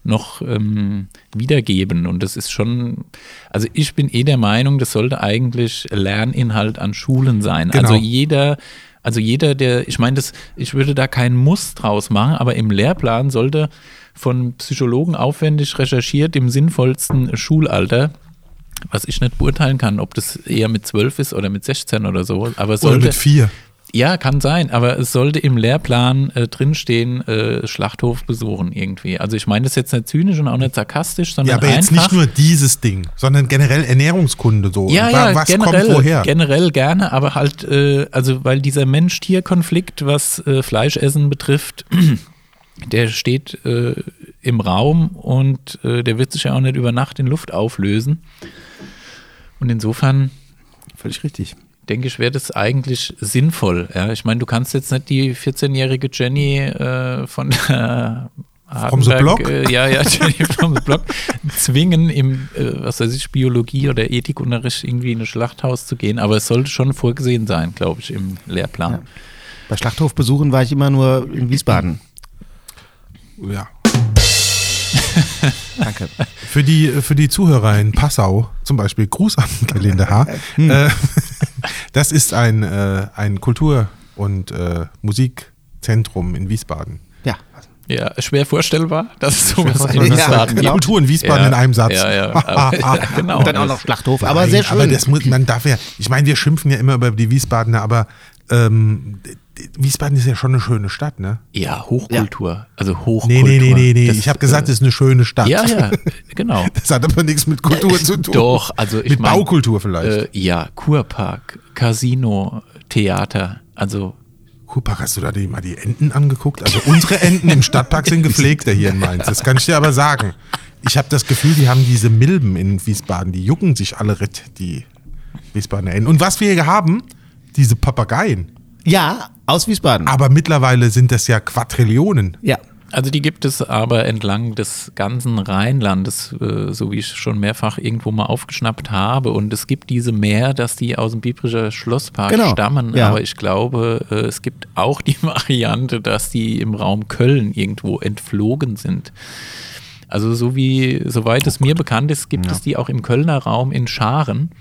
noch ähm, wiedergeben und das ist schon, also ich bin eh der Meinung, das sollte eigentlich Lerninhalt an Schulen sein. Genau. Also jeder, also jeder, der, ich meine, das, ich würde da keinen Muss draus machen, aber im Lehrplan sollte von Psychologen aufwendig recherchiert im sinnvollsten Schulalter, was ich nicht beurteilen kann, ob das eher mit 12 ist oder mit 16 oder so, aber es Oder sollte, mit vier? Ja, kann sein, aber es sollte im Lehrplan äh, drinstehen, äh, Schlachthof besuchen irgendwie. Also ich meine das jetzt nicht zynisch und auch nicht sarkastisch, sondern Ja, aber jetzt einfach, nicht nur dieses Ding, sondern generell Ernährungskunde so. ja, ja, wa- was generell, kommt woher? generell gerne, aber halt, äh, also weil dieser Mensch-Tier-Konflikt, was äh, Fleischessen betrifft, der steht äh, im Raum und äh, der wird sich ja auch nicht über Nacht in Luft auflösen. Und insofern Völlig richtig. Denke ich, wäre das eigentlich sinnvoll. Ja? Ich meine, du kannst jetzt nicht die 14-jährige Jenny äh, von der From the Block? Äh, ja, ja, Jenny from the Block, zwingen im, äh, was weiß ich, Biologie oder Ethikunterricht irgendwie in ein Schlachthaus zu gehen. Aber es sollte schon vorgesehen sein, glaube ich, im Lehrplan. Bei Schlachthofbesuchen war ich immer nur in Wiesbaden. Ja. Danke. Für die, für die Zuhörer in Passau zum Beispiel, Gruß an Gelinde H. Äh, das ist ein, äh, ein Kultur- und äh, Musikzentrum in Wiesbaden. Ja. Ja, schwer vorstellbar, dass es sowas Ja, in Wiesbaden genau. gibt. Kultur in Wiesbaden Ja, in einem Satz. Ja, ja, aber, ja genau. Und dann auch noch Schlachthof. Aber Nein, sehr schön. Aber das muss, man darf ja, ich meine, wir schimpfen ja immer über die Wiesbadener, aber ähm, Wiesbaden ist ja schon eine schöne Stadt, ne? Ja, Hochkultur. Also Nee, Hochkultur. nee, nee, nee, nee. Das, Ich habe gesagt, äh, es ist eine schöne Stadt. Ja, ja, genau. Das hat aber nichts mit Kultur zu tun. Doch, also ich Mit mein, Baukultur vielleicht. Äh, ja, Kurpark, Casino, Theater, also Kurpark, hast du da die, mal die Enten angeguckt? Also unsere Enten im Stadtpark sind gepflegter hier in Mainz. Das kann ich dir aber sagen. Ich habe das Gefühl, die haben diese Milben in Wiesbaden, die jucken sich alle ritt, die Wiesbadener Enten. Und was wir hier haben, diese Papageien. Ja, aus Wiesbaden. Aber mittlerweile sind das ja Quadrillionen. Ja. Also die gibt es aber entlang des ganzen Rheinlandes, äh, so wie ich schon mehrfach irgendwo mal aufgeschnappt habe. Und es gibt diese mehr, dass die aus dem Bibrischer Schlosspark Genau, stammen. ja. Aber ich glaube, äh, es gibt auch die Variante, dass die im Raum Köln irgendwo entflogen sind. Also so wie, soweit es mir bekannt ist, gibt es die auch im Kölner Raum in Scharen.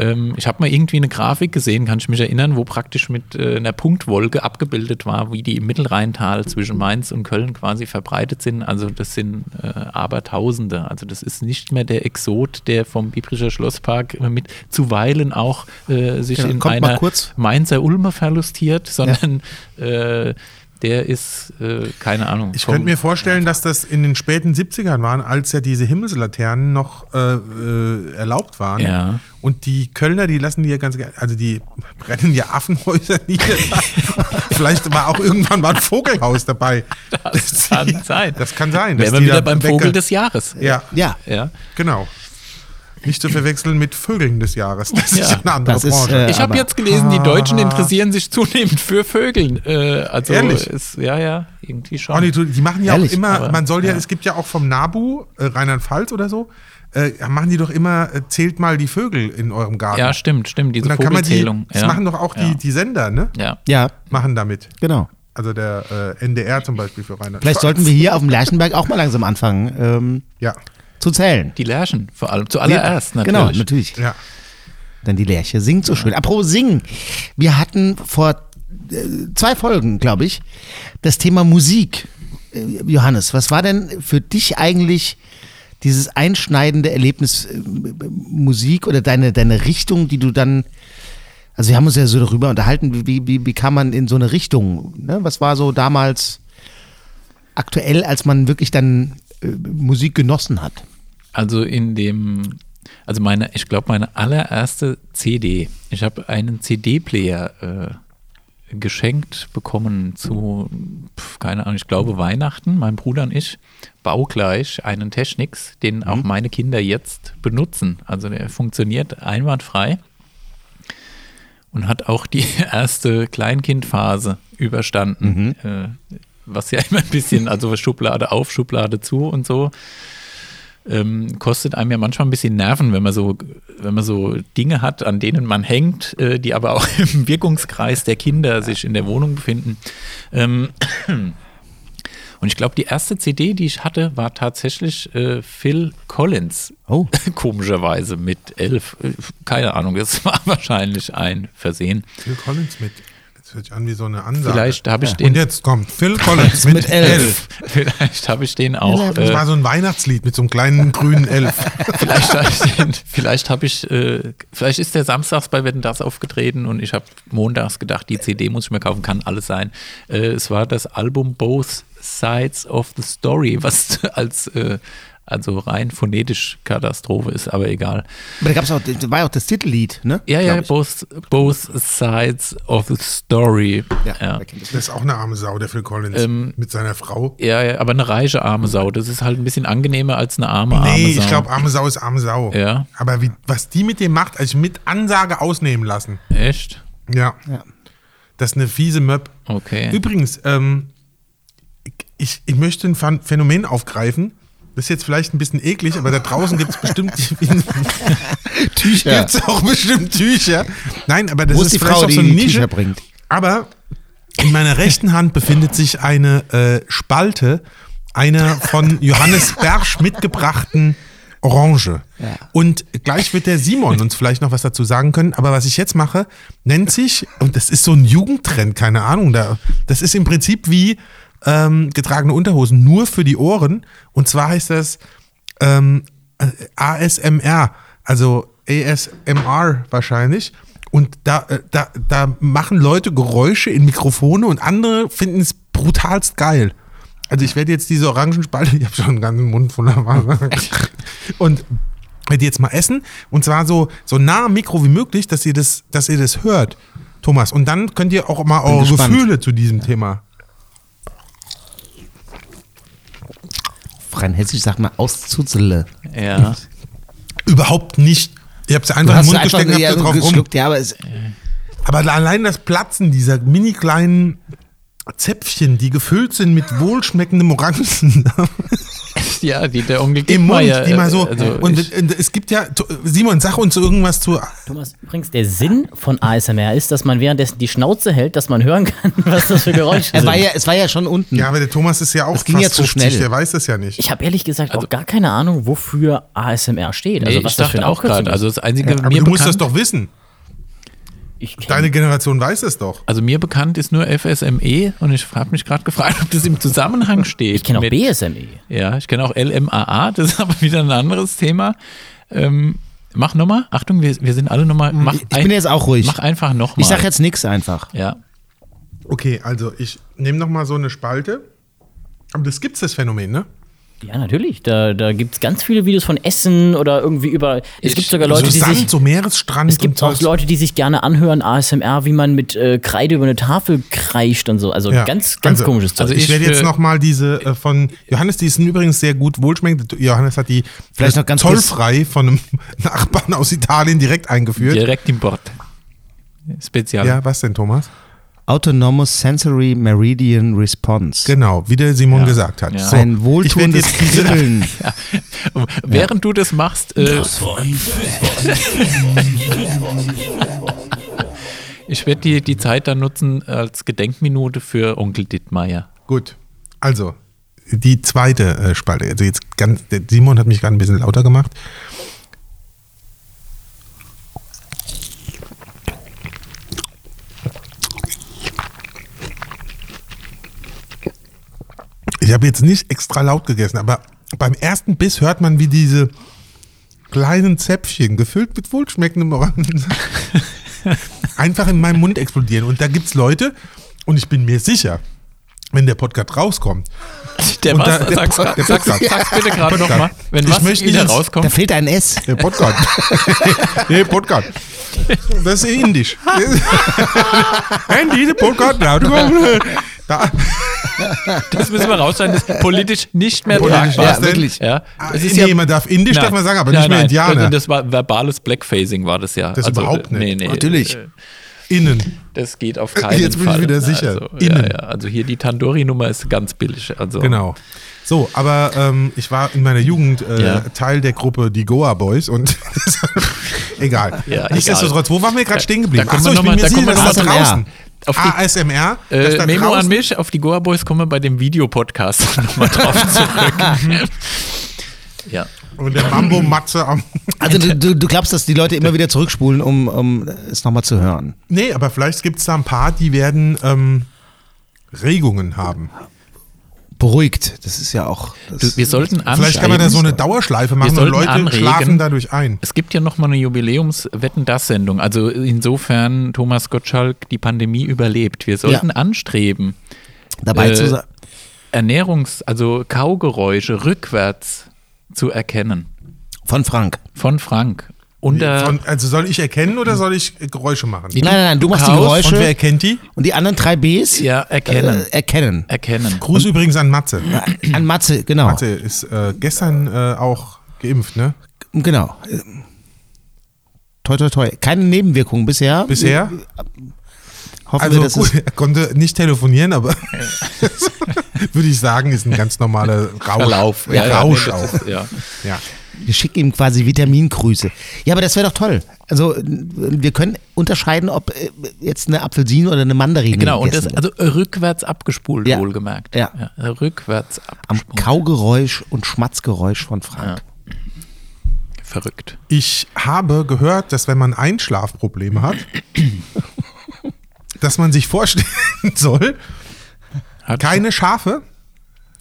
Ähm, ich habe mal irgendwie eine Grafik gesehen, kann ich mich erinnern, wo praktisch mit äh, einer Punktwolke abgebildet war, wie die im Mittelrheintal zwischen Mainz und Köln quasi verbreitet sind. Also das sind äh, Abertausende. Also das ist nicht mehr der Exot, der vom Bibrischer Schlosspark mit zuweilen auch äh, sich Genau, in einer. Mainzer Ulme verlustiert, sondern äh, der ist, äh, keine Ahnung. Ich könnte mir vorstellen, dass das in den späten 70ern waren, als ja diese Himmelslaternen noch äh, äh, erlaubt waren. Ja. Und die Kölner, die lassen die ja ganz gerne, also die brennen ja Affenhäuser nieder. Vielleicht war auch irgendwann mal ein Vogelhaus dabei. Das kann sein. Das kann sein. Wären wir wieder beim Vogel des Jahres. Ja, Ja. Ja. genau. Nicht zu verwechseln mit Vögeln des Jahres. Das Ja. ist eine andere Das ist, Branche. äh, Ich habe jetzt gelesen, die Deutschen interessieren sich zunehmend für Vögeln. Äh, also Ehrlich? Ist, ja, ja, irgendwie schon. Oh, nee, die machen ja Ehrlich, auch immer, aber- man soll ja, ja. es gibt ja auch vom NABU, äh, Rheinland-Pfalz oder so, äh, machen die doch immer, äh, zählt mal die Vögel in eurem Garten. ja, stimmt, stimmt, diese Und dann kann man die, Vogelzählung. das ja. machen doch auch ja. die, die Sender, ne? Ja. Ja, Machen damit. genau. Also der äh, NDR zum Beispiel für Rheinland. Vielleicht sollten wir hier auf dem Lerchenberg auch mal langsam anfangen ähm, Ja, zu zählen. Die Lärchen vor allem, zuallererst natürlich. Genau, natürlich. ja. Denn die Lerche singt so schön. Apropos singen. Wir hatten vor äh, zwei Folgen, glaube ich, das Thema Musik äh, Johannes, was war denn für dich eigentlich dieses einschneidende Erlebnis äh, Musik oder deine, deine Richtung, die du dann, also wir haben uns ja so darüber unterhalten, wie, wie, wie kam man in so eine Richtung, ne? was war so damals aktuell, als man wirklich dann Musik genossen hat? Also in dem, also meine, ich glaube, meine allererste CD. Ich habe einen CD-Player äh, geschenkt bekommen zu, pf, keine Ahnung, ich glaube Weihnachten, mein Bruder und ich, baugleich einen Technics, den auch meine Kinder jetzt benutzen. Also der funktioniert einwandfrei und hat auch die erste Kleinkindphase überstanden. Äh, was ja immer ein bisschen, also Schublade auf, Schublade zu und so ähm, kostet einem ja manchmal ein bisschen Nerven, wenn man so, wenn man so Dinge hat, an denen man hängt, äh, die aber auch im Wirkungskreis der Kinder sich in der Wohnung befinden. Ähm, und ich glaube, die erste CD, die ich hatte, war tatsächlich äh, Phil Collins. Oh. Komischerweise mit elf. Äh, Keine Ahnung, das war wahrscheinlich ein Versehen. Phil Collins mit. Das hört sich an wie so eine Ansage. Vielleicht habe ich Und den, jetzt kommt Phil Collins mit, mit elf. elf. vielleicht habe ich den auch. Das Äh, war so ein Weihnachtslied mit so einem kleinen grünen Elf. vielleicht habe ich, den, vielleicht, hab ich äh, vielleicht ist der samstags bei Wetten das aufgetreten und ich habe montags gedacht, die CD muss ich mir kaufen, kann alles sein. Äh, es war das Album Both Sides of the Story, was als äh, also rein phonetisch Katastrophe ist, aber egal. Aber da gab's auch, das war ja auch das Titellied, ne? Ja, ja, ich. both, both Sides of the Story. Ja, ja. das? Ist auch eine arme Sau, der Phil Collins. Ähm, mit seiner Frau. Ja, ja, aber eine reiche arme Sau. Das ist halt ein bisschen angenehmer als eine arme arme Nee, Sau. ich glaube, arme Sau ist arme Sau. Ja. Aber wie, was die mit dem macht, also mit Ansage ausnehmen lassen. Echt? Ja. Ja. Das ist eine fiese Möb. Okay. Übrigens, ähm, ich, ich möchte ein Phän- Phänomen aufgreifen. Das ist jetzt vielleicht ein bisschen eklig, aber da draußen gibt es bestimmt Tücher. gibt's auch bestimmt Tücher. Nein, aber das Wo ist, die vielleicht Frau, auch so eine Nische. Tücher bringt? Aber in meiner rechten Hand befindet sich eine äh, Spalte einer von Johannes Bersch mitgebrachten Orange. Und gleich wird der Simon uns vielleicht noch was dazu sagen können. Aber was ich jetzt mache, nennt sich, und das ist so ein Jugendtrend, keine Ahnung, da, das ist im Prinzip wie ähm, getragene Unterhosen, nur für die Ohren. Und zwar heißt das ähm, äh, ASMR, also ASMR wahrscheinlich. Und da, äh, da, da machen Leute Geräusche in Mikrofone und andere finden es brutalst geil. Also ich werde jetzt diese Orangenspalte, ich habe schon einen ganzen Mund voller Wasser. und werde jetzt mal essen. Und zwar so, so nah am Mikro wie möglich, dass ihr das, dass ihr das hört, Thomas. Und dann könnt ihr auch mal eure. Gefühle zu diesem Thema. Rein hessisch sagt man auszuzele. Ja. Überhaupt nicht. Ihr habt sie Du einfach im Mund einfach gesteckt und ja, habt da drauf rum. ja, aber es, Aber allein das Platzen dieser mini kleinen Zäpfchen, die gefüllt sind mit wohlschmeckendem Orangen Ja, die der Onkel im Mund, Dickmeier, die mal so. äh, also und es gibt ja, Simon, sag uns irgendwas zu. Thomas, übrigens, der Sinn von ASMR ist, dass man währenddessen die Schnauze hält, dass man hören kann, was das für Geräusche es, sind. war ja, es war ja schon unten. Ja, aber der Thomas ist ja auch Das ging ja zu schnell. der weiß das ja nicht. ich habe ehrlich gesagt auch gar keine Ahnung, wofür ASMR steht. Also nee, was ich das für dachte auch gerade. Also das einzige aber mir du musst das doch wissen. Ich kenn- Deine Generation weiß das doch. also mir bekannt ist nur FSME und ich habe mich gerade gefragt, ob das im Zusammenhang steht. ich kenne auch mit- BSME. Ja, ich kenne auch LMAA, das ist aber wieder ein anderes Thema. Ähm, mach nochmal, Achtung, wir, wir sind alle nochmal. Mach ich bin jetzt auch ruhig. Mach einfach nochmal. Ich sag jetzt nichts einfach. Ja. Okay, also ich nehme noch mal so eine Spalte. Aber das gibt's das Phänomen, ne? Ja, natürlich. Da, da gibt es ganz viele Videos von Essen oder irgendwie über. Es gibt sogar Leute, so die Sand, sich. so Meeresstrand Es gibt und auch. Leute, die sich gerne anhören, ASMR, wie man mit äh, Kreide über eine Tafel kreischt und so. Also Ja. ganz, ganz Also- komisches Zeug. also Ich, Ich werde jetzt für- noch mal diese äh, von Johannes, die sind übrigens sehr gut wohlschmeckend. Johannes hat die Vielleicht noch ganz kurz- zollfrei von einem Nachbarn aus Italien direkt eingeführt. Direkt im Bord. Spezial. Ja, was denn, Thomas? Autonomous Sensory Meridian Response. Genau, wie der Simon gesagt hat. Ja. So, Ein wohltuendes Kribbeln. Während du das machst, äh, ich werde die, die Zeit dann nutzen als Gedenkminute für Onkel Dittmeier. Gut, also die zweite äh, Spalte. Also jetzt ganz, der Simon hat mich gerade ein bisschen lauter gemacht. Ich habe jetzt nicht extra laut gegessen, aber beim ersten Biss hört man, wie diese kleinen Zäpfchen, gefüllt mit wohlschmeckendem Orangen, einfach in meinem Mund explodieren. Und da gibt es Leute, und ich bin mir sicher, wenn der Podcast rauskommt, Der was? da- der sag's, Pod- der sag's, Podcast. sag's bitte gerade nochmal. Wenn Ich was möchte wieder Da rauskommt. fehlt ein S. der Podcast. nee, Podcast. Das ist indisch. Andy, der Podcast. Da, Das müssen wir rausschneiden, das ist politisch nicht mehr Politisch tragbar. denn? wirklich. Ja, Ah, es ist nee, ja, man darf indisch, darf man sagen, aber nicht nein, mehr nein, Indianer. Das war verbales Blackfacing, war das ja. Das überhaupt nicht. Nee, nee, Natürlich. äh, innen. Das geht auf keinen Jetzt bin ich Fall. wieder sicher. Also, ja, Innen. ja, also hier die Tandoori-Nummer ist ganz billig. Also, Genau. So, aber ähm, ich war in meiner Jugend äh, Ja. Teil der Gruppe die Goa Boys und egal. Ja, Nichtsdestotrotz, wo waren wir gerade stehen geblieben? da kommen Achso, wir ich noch bin mir sicher, dass noch da mal- draußen. Auf die- ASMR, Äh, Memo an mich, auf die Goa Boys kommen wir bei dem Videopodcast nochmal drauf zurück. ja. Und der Mambo-Matze am. Also du, du, du glaubst, dass die Leute immer wieder zurückspulen, um, um es nochmal zu hören. Nee, aber vielleicht gibt es da ein paar, die werden ähm, Regungen haben. Beruhigt. Das ist ja auch. Das Du, wir sollten. Vielleicht kann man da so eine Dauerschleife machen und sollten Leute anregen. schlafen dadurch ein. Es gibt ja nochmal eine Jubiläums-Wetten-Das-Sendung. Also insofern Thomas Gottschalk die Pandemie überlebt. Wir sollten anstreben, dabei äh, zu sein. Ernährungs-, also Kaugeräusche rückwärts zu erkennen. Von Frank. Von Frank. Unter Von, also soll ich erkennen oder soll ich äh, Geräusche machen? Nein, nein, nein, du machst die. Geräusche. Und wer erkennt die? Und die anderen drei Bs? ja, erkennen. Äh, erkennen. erkennen. Gruß übrigens an Matze. An Matze, genau. Matze ist äh, gestern äh, auch geimpft, ne? Genau. Toi, toi, toi. Keine Nebenwirkungen bisher. Bisher? Hoffen Also wir, gut, er konnte nicht telefonieren, aber würde ich sagen, ist ein ganz normaler Rausch. Verlauf. Ja, Rausch nee, das auch. Ist, ja. Ja. Wir schicken ihm quasi Vitamingrüße. Ja, aber das wäre doch toll. Also äh, wir können unterscheiden, ob äh, jetzt eine Apfelsine oder eine Mandarine Genau, und das, wird. also rückwärts abgespult, Ja. wohlgemerkt. Ja. rückwärts Am abgespult. Kaugeräusch und Schmatzgeräusch von Frank. Verrückt. Ich habe gehört, dass wenn man Einschlafprobleme hat, dass man sich vorstellen soll, Hat- keine Schafe,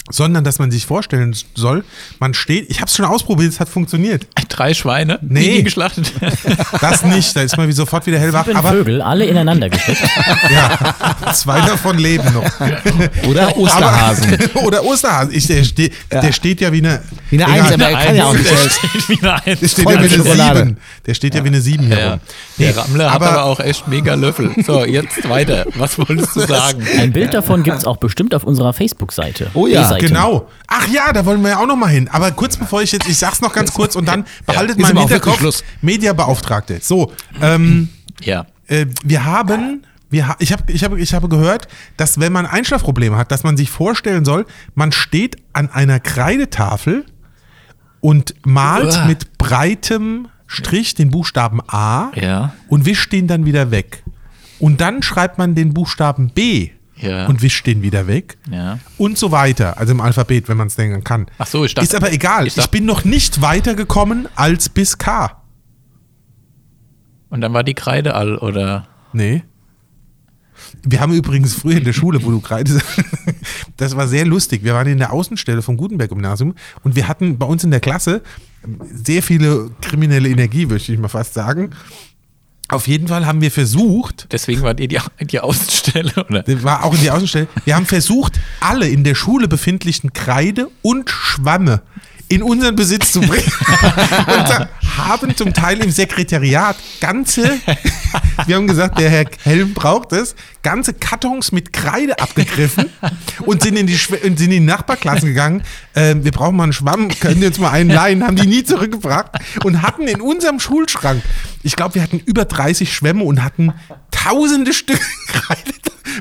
sondern dass man sich vorstellen soll, man steht, ich habe es schon ausprobiert, es hat funktioniert. Drei Schweine, Nee. die geschlachtet Das nicht, da ist man wie sofort wieder hellwach, Sieben aber Vögel, alle ineinander gesteckt. ja, zwei davon leben noch. Oder Osterhasen. Aber, oder Osterhasen. Ich, der, ste, der steht ja wie eine. Wie eine. Eins, aber er kann ja auch nicht Der steht wie eine Eins. Der steht ja wie eine. Sieben. Der steht ja, wie eine Sieben hier Ja. rum. Der Rammler aber- hat aber auch echt mega Löffel. So, jetzt weiter. Was wolltest du sagen? Ein Bild davon gibt es auch bestimmt auf unserer Facebook-Seite. Oh ja, B-Seite. Genau. Ach ja, da wollen wir ja auch noch mal hin. Aber kurz bevor ich jetzt, ich sag's noch ganz kurz und dann behaltet Ist mal im Hinterkopf. Mediabeauftragte. So, ähm, Ja. äh, wir haben, wir ha ich, hab, ich, hab, ich habe gehört, dass wenn man Einschlafprobleme hat, dass man sich vorstellen soll, man steht an einer Kreidetafel und malt Uah. mit breitem Strich den Buchstaben A Ja. und wischt den dann wieder weg. Und dann schreibt man den Buchstaben B Ja. und wischt den wieder weg. Ja. Und so weiter. Also im Alphabet, wenn man es denken kann. Ach so, ich dachte- Ist aber egal. ich Ich, dachte- bin noch nicht weitergekommen als bis K. Und dann war die Kreide all, oder? Nee. Wir haben übrigens früher in der Schule, wo du gerade das war sehr lustig. Wir waren in der Außenstelle vom Gutenberg-Gymnasium und wir hatten bei uns in der Klasse sehr viele kriminelle Energie, möchte ich mal fast sagen. Auf jeden Fall haben wir versucht, Deswegen wart ihr die, die Außenstelle, oder? war auch in die Außenstelle, wir haben versucht, alle in der Schule befindlichen Kreide und Schwamme in unseren Besitz zu bringen. und da haben zum Teil im Sekretariat ganze, wir haben gesagt, der Herr Helm braucht es, ganze Kartons mit Kreide abgegriffen und sind in die, sind in die Nachbarklassen gegangen. Ähm, wir brauchen mal einen Schwamm, können wir uns mal einen leihen, haben die nie zurückgebracht und hatten in unserem Schulschrank, ich glaube, wir hatten über 30 Schwämme und hatten tausende Stück Kreide,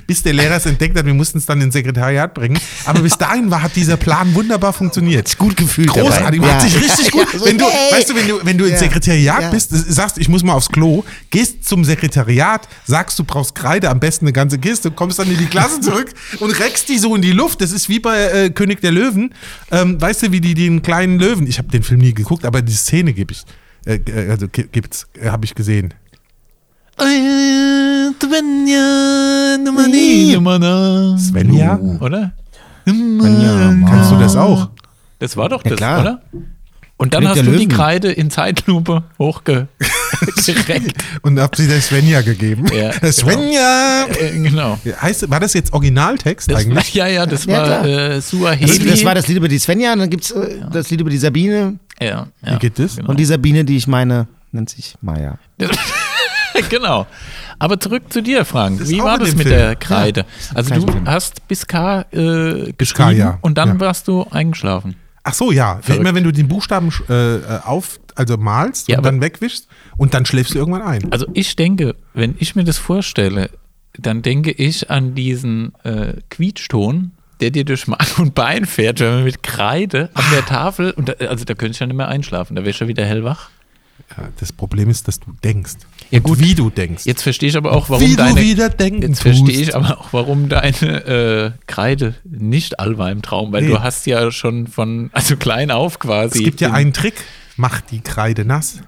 bis der Lehrer es entdeckt hat. Wir mussten es dann ins Sekretariat bringen. Aber bis dahin war, hat dieser Plan wunderbar funktioniert. Gut gefühlt Großartig, dabei. macht sich richtig gut. Ja, wenn du, yay. weißt du, wenn du, wenn du ins Ja. Sekretariat Ja. bist, sagst, ich muss mal aufs Klo, gehst zum Sekretariat, sagst, du brauchst Kreide, am besten eine ganze Kiste, kommst dann in die Klasse zurück und reckst die so in die Luft. Das ist wie bei äh, König der Löwen. Ähm, weißt du, wie die den kleinen Löwen, ich habe den Film nie geguckt, aber die Szene gibt es. Äh, äh, also gibt's, äh, habe ich gesehen. Svenja, Svenja? Oder? Ja, das auch. Das war doch Ja, das, klar. oder? Und dann König hast du die Löwen. Kreide in Zeitlupe hochgereckt. Und hab sie der Svenja gegeben. Ja, genau. Svenja! äh, genau. Heißt, war das jetzt Originaltext Das, eigentlich? ja, ja, das Ja, war äh, Das, Suaheli. das war das Lied über die Svenja, und dann gibt es äh, das Lied über die Sabine. ja, ja, Wie geht das? Genau. Und die Sabine, die ich meine, nennt sich Maya. genau. Aber zurück zu dir, Frank. Wie war das mit Film. der Kreide? also gleich du Film. hast bis K äh, geschrieben ja. und dann Ja. warst du eingeschlafen. Ach so, ja. Verrückt. Immer wenn du den Buchstaben äh, auf, also malst Ja, und dann wegwischst und dann schläfst du irgendwann ein. Also ich denke, wenn ich mir das vorstelle, dann denke ich an diesen äh, Quietschton, der dir durch Mark und Bein fährt, wenn man mit Kreide an der Tafel, und da, also da könnte ich ja nicht mehr einschlafen, da wäre ich schon wieder hellwach. Ja, das Problem ist, dass du denkst. Ja, Und gut. Wie du denkst. Jetzt verstehe ich aber auch, warum Wie du deine, wieder denken Jetzt verstehe ich aber auch, warum deine äh, Kreide nicht all war im Traum, weil Nee. du hast ja schon von, also klein auf quasi. es gibt ja einen Trick. Mach die Kreide nass.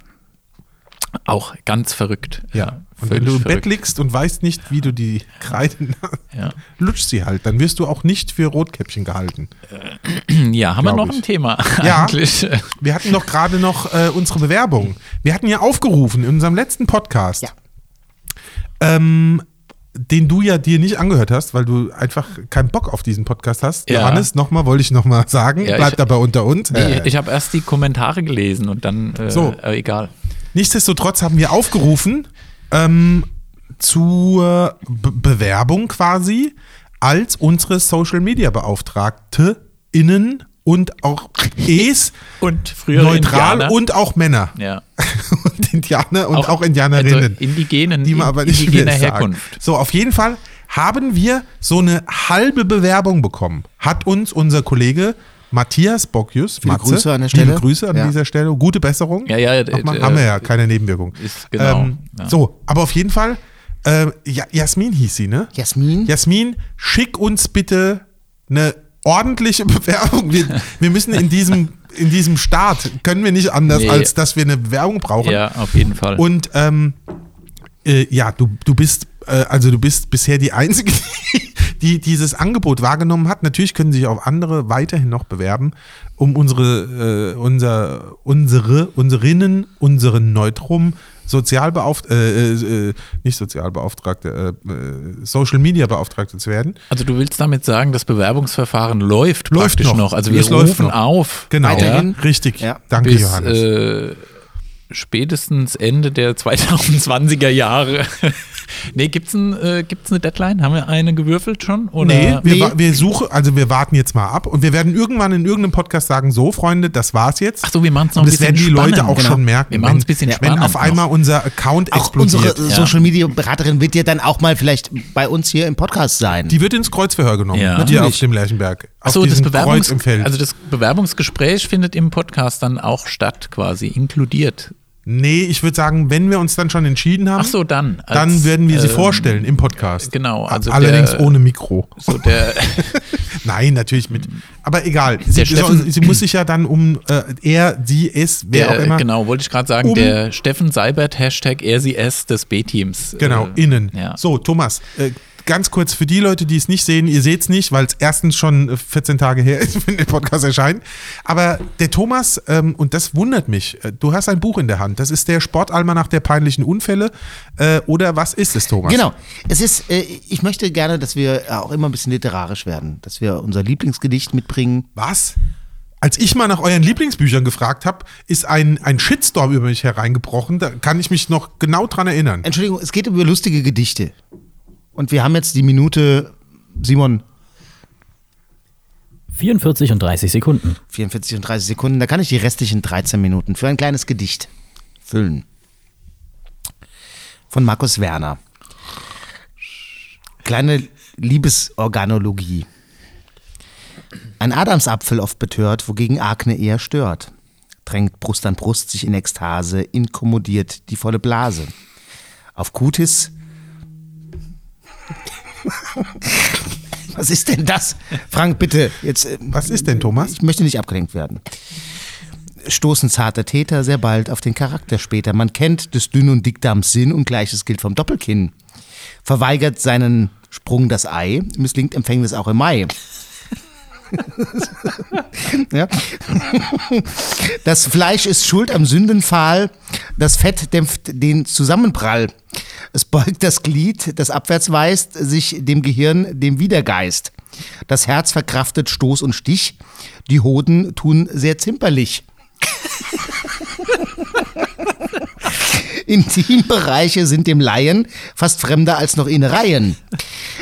Auch ganz verrückt. Ja. Und wenn du im Bett verrückt. liegst und weißt nicht, wie du die Kreide nass, Ja. lutsch sie halt. Dann wirst du auch nicht für Rotkäppchen gehalten. ja, haben wir noch ich. ein Thema Ja. eigentlich? Wir hatten doch gerade noch äh, unsere Bewerbung. Wir hatten ja aufgerufen in unserem letzten Podcast, Ja. ähm, den du ja dir nicht angehört hast, weil du einfach keinen Bock auf diesen Podcast hast. Ja. Johannes, nochmal wollte ich nochmal sagen, Ja, bleibt ich- aber unter uns. Nee, ich habe erst die Kommentare gelesen und dann, äh, So. äh, egal. Nichtsdestotrotz haben wir aufgerufen ähm, zur Be Bewerbung quasi als unsere Social Media Beauftragte innen und auch Es Und früher neutral Indianer. und auch Männer ja. und Indianer und auch, Indianerinnen. Also indigenen, die man aber nicht indigener. Herkunft. So, auf jeden Fall haben wir so eine halbe Bewerbung bekommen. Hat uns unser Kollege Matthias Bockius, Viele Matze, Grüße an der Stelle. Liebe Grüße an Ja. dieser Stelle. Gute Besserung. Ja, ja, Nochmal, äh, haben wir ja keine Nebenwirkung. ist genau, Ähm, ja. So, aber auf jeden Fall, äh, ja, Jasmin hieß sie, ne? Jasmin? Jasmin, schick uns bitte eine ordentliche Bewerbung. Wir, wir müssen in diesem, in diesem Start, können wir nicht anders, Nee. als dass wir eine Bewerbung brauchen. Ja, auf jeden Fall. Und ähm, äh, ja, du, du bist, äh, also du bist bisher die Einzige, die dieses Angebot wahrgenommen hat. Natürlich können sich auch andere weiterhin noch bewerben, um unsere, äh, unser, unsere, unserinnen, unseren Neutrum Sozialbeauftragte, äh, äh, nicht Sozialbeauftragte, äh, äh, Social Media Beauftragte zu werden. also du willst damit sagen, das Bewerbungsverfahren läuft, Läuft praktisch noch. noch. Also wir Es läuft rufen noch. auf. Genau, Weiterhin. richtig. Ja. Danke, bis Johannes. Spätestens Ende der 2020er Jahre. nee, gibt's, ein, äh, gibt's eine Deadline? Haben wir eine gewürfelt schon? Oder? Nee, wir, Nee. wir suchen, also wir warten jetzt mal ab und wir werden irgendwann in irgendeinem Podcast sagen, so Freunde, das war's jetzt. Ach so, wir machen's noch und ein das bisschen werden die Leute spannend, auch genau. schon merken. Wir machen's ein bisschen wenn, auf noch. einmal unser Account Auch explodiert. unsere Ja. Social Media Beraterin wird ja dann auch mal vielleicht bei uns hier im Podcast sein. Die wird ins Kreuzverhör genommen. Ja. Hier Natürlich. auf dem Lerchenberg. Auf Ach so, das Bewerbungs also das Bewerbungsgespräch findet im Podcast dann auch statt, quasi inkludiert. Nee, ich würde sagen, wenn wir uns dann schon entschieden haben, so, dann. als, dann werden wir sie ähm, vorstellen im Podcast. genau, also Allerdings der- ohne Mikro. So der, Nein, natürlich mit. Aber egal. Sie, Steffen- sie muss sich ja dann um äh, er, sie, es, wer der auch immer. genau, wollte ich gerade sagen, Um- der Steffen Seibert, Hashtag er, sie, es des B-Teams. Genau, äh, innen. Ja. So, Thomas, äh, ganz kurz für die Leute, die es nicht sehen, ihr seht es nicht, weil es erstens schon äh, 14 Tage her ist, wenn der Podcast erscheint. Aber der Thomas, ähm, und das wundert mich, äh, du hast ein Buch in der Hand. Das ist der Sportalmanach der peinlichen Unfälle. Äh, oder was ist es, Thomas? Genau. Es ist, äh, ich möchte gerne, dass wir auch immer ein bisschen literarisch werden, dass wir unser Lieblingsgedicht mitbringen. Was? Als ich mal nach euren Lieblingsbüchern gefragt habe, ist ein, ein Shitstorm über mich hereingebrochen. Da kann ich mich noch genau dran erinnern. Entschuldigung, es geht über lustige Gedichte. Und wir haben jetzt die Minute, Simon, 44 und 30 Sekunden. 44 und 30 Sekunden. Da kann ich die restlichen 13 Minuten für ein kleines Gedicht füllen. Von Markus Werner. Kleine Liebesorganologie. Ein Adamsapfel oft betört, wogegen Akne eher stört. Drängt Brust an Brust sich in Ekstase, inkommodiert die volle Blase. Auf Kutis. Was ist denn das? Frank, bitte, jetzt. äh, Was ist denn, Thomas? ich möchte nicht abgelenkt werden. Stoßen zarte Täter sehr bald auf den Charakter später. Man kennt des Dünn- und Dickdarms Sinn und gleiches gilt vom Doppelkinn. Verweigert seinen Sprung das Ei, misslingt Empfängnis auch im Mai. ja. Das Fleisch ist schuld am Sündenpfahl, das Fett dämpft den Zusammenprall. Es beugt das Glied, das abwärts weist, sich dem Gehirn, dem Widergeist. Das Herz verkraftet Stoß und Stich, die Hoden tun sehr zimperlich. Intimbereiche sind dem Laien fast fremder als noch Innereien.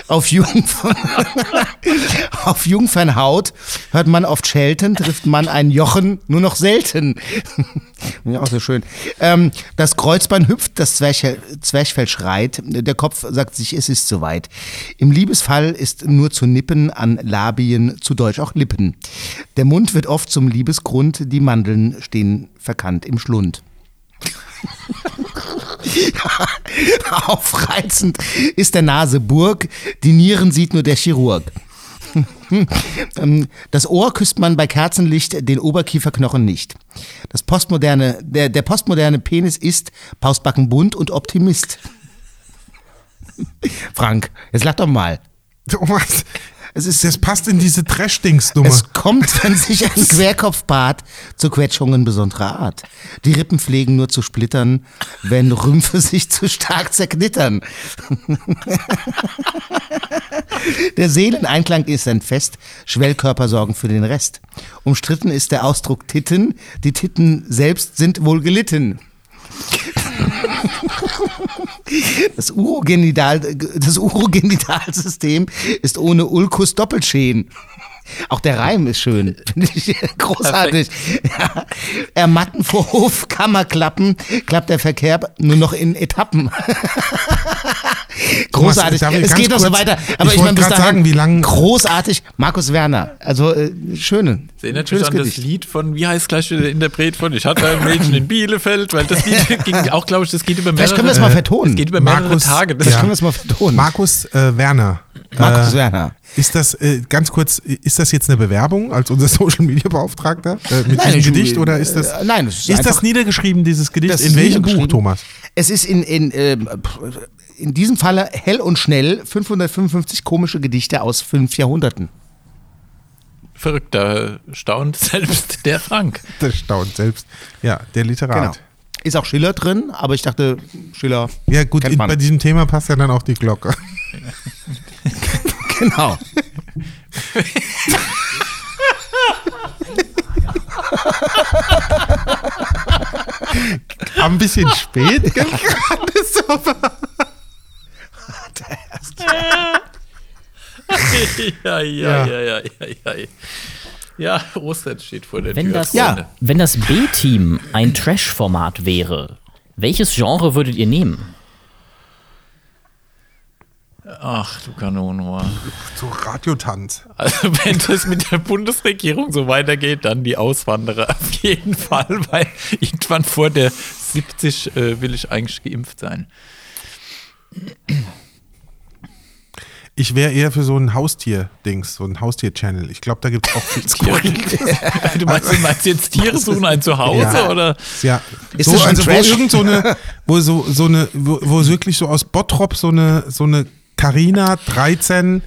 Auf, Jungfern Auf Jungfernhaut hört man oft schelten, trifft man ein Jochen nur noch selten. ja, auch so schön. Ähm, das Kreuzbein hüpft, das Zwerchfell, Zwerchfell schreit, der Kopf sagt sich, es ist soweit. Im Liebesfall ist nur zu nippen an Labien, zu Deutsch auch Lippen. Der Mund wird oft zum Liebesgrund, die Mandeln stehen verkannt im Schlund. Aufreizend ist der Nase Burg, die Nieren sieht nur der Chirurg. Das Ohr küsst man bei Kerzenlicht, den Oberkieferknochen nicht. Das postmoderne, der, der postmoderne Penis ist Pausbacken bunt und Optimist. Frank, jetzt lach doch mal. Es ist, das passt in diese Trash-Dings-Nummer. Es kommt, wenn sich ein Querkopfbart zu Quetschungen besonderer Art. Die Rippen pflegen nur zu splittern, wenn Rümpfe sich zu stark zerknittern. Der Seeleneinklang ist ein Fest, Schwellkörper sorgen für den Rest. Umstritten ist der Ausdruck Titten, die Titten selbst sind wohl gelitten. Das, Urogenital, das Urogenitalsystem ist ohne Ulkus Doppelschäden. Auch der Reim ist schön. Finde ich großartig. Ja. Ermatten vor Hofkammerklappen klappt der Verkehr nur noch in Etappen. großartig. Thomas, es geht noch so weiter. Aber ich ich, wollte meine, bis gerade dahin sagen, wie lang- großartig. Markus Werner. Also äh, schöne. Sehen natürlich schönes an das Gedicht. Lied von, wie heißt gleich der Interpret von Ich hatte ein Mädchen in Bielefeld, weil das Lied ging auch, glaube ich, das geht über mehrere, Vielleicht können wir es mal vertonen. das geht über mehrere Markus- Tage. Das Das Ja. können wir es mal vertonen. Markus äh, Werner. Markus äh, Werner. Ist das, äh, ganz kurz, ist das jetzt eine Bewerbung als unser Social Media Beauftragter äh, mit Nein, diesem ich- Gedicht oder ist das, äh, nein, es ist ist das niedergeschrieben, dieses Gedicht? Das In welchem Buch. Thomas? Es ist in, in, ähm, in diesem Falle hell und schnell 555 komische Gedichte aus fünf Jahrhunderten. Verrückt, da staunt selbst der Frank. Das staunt selbst. Ja, der Literat. Genau. Ist auch Schiller drin, aber ich dachte, Schiller. Ja, gut, Kennt in, man. bei diesem Thema passt ja dann auch die Glocke. Genau. Ein bisschen spät. gerade ja, ja, Ja. ja, ja, ja, ja. Ja, Ostern steht vor der Wenn Tür. das, Ja. Wenn das B-Team ein Trash-Format wäre, welches Genre würdet ihr nehmen? Ach, du Kanonenrohr. So Radiotanz. Also wenn das mit der Bundesregierung so weitergeht, dann die Auswanderer auf jeden Fall, weil irgendwann vor der 70 äh, will ich eigentlich geimpft sein. Ich wäre eher für so ein Haustier-Dings, so ein Haustier-Channel. Ich glaube, da gibt es auch viel. Du meinst, du meinst jetzt Tiere suchen ein Zuhause Ja. oder? Ja. Ist so, das schon also wo irgend so eine, wo so, so eine, wo, wo wirklich so aus Bottrop so eine, so eine Carina 13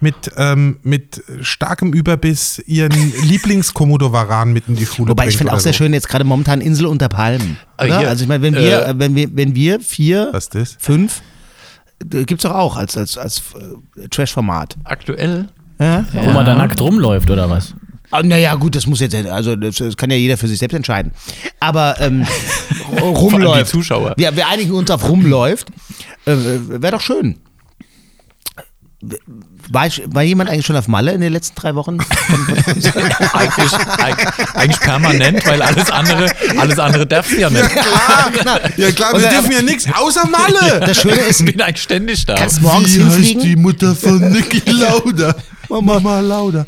mit, ähm, mit starkem Überbiss ihren Lieblingskomodowaran mit in die Schule Wobei ich finde auch sehr so. schön jetzt gerade momentan Insel unter Palmen. Ah, Oder? hier, also ich meine, wenn wir, äh, wenn wir, wenn wir vier, Was ist das? fünf, äh, gibt's doch auch als, als, als äh, Trash-Format. Aktuell? Ja? Wo man da nackt rumläuft oder was? Ah, naja, gut, das muss jetzt, also das, das kann ja jeder für sich selbst entscheiden. Aber ähm, rumläuft. die Zuschauer. Wir, wir einigen uns auf rumläuft. Äh, Wäre doch schön. War, ich, war jemand eigentlich schon auf Malle in den letzten drei Wochen? eigentlich, eigentlich, permanent, weil alles andere, alles andere darfst du ja nicht. Ja klar, wir dürfen ja nichts außer Malle. Das Schöne ist, Ich bin eigentlich ständig da. kannst morgens Wie heißt hinfliegen. die Mutter von Niki Lauda? Mama Lauda.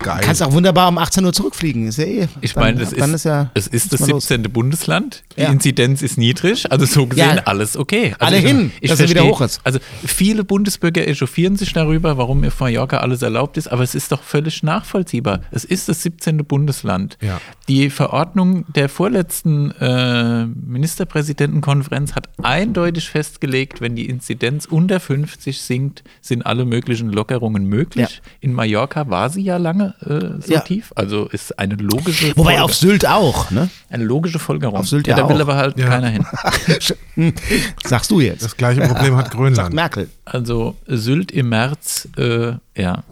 Geil. Kannst auch wunderbar um 18 Uhr zurückfliegen. Ist ja eh. Ich dann- meine, das dann ist, ja, es ist das mal los. 17. Bundesland. Die Ja. Inzidenz ist niedrig, also so gesehen Ja. alles okay. Also Alle ich- hin, ich dass er wieder verstehe- hoch ist. Also viele Bundesbürger echauffieren sich darüber, warum auf Mallorca alles erlaubt ist, aber es ist doch völlig nachvollziehbar. Es ist das 17. Bundesland. Ja. Die Verordnung der vorletzten äh, Ministerpräsidentenkonferenz hat eindeutig festgelegt, wenn die Inzidenz unter 50 sinkt, sind alle möglichen Lockerungen möglich. Ja. In Mallorca war sie ja lange immer äh, so Ja. tief. Also ist eine logische Wobei Folge, auf Sylt auch, ne? eine logische Folgerung. auf Sylt ja, ja da will auch. aber halt Ja. keiner hin. Sagst du jetzt. Das gleiche Problem hat Sagt Grönland. Merkel. Also Sylt im März, äh, ja.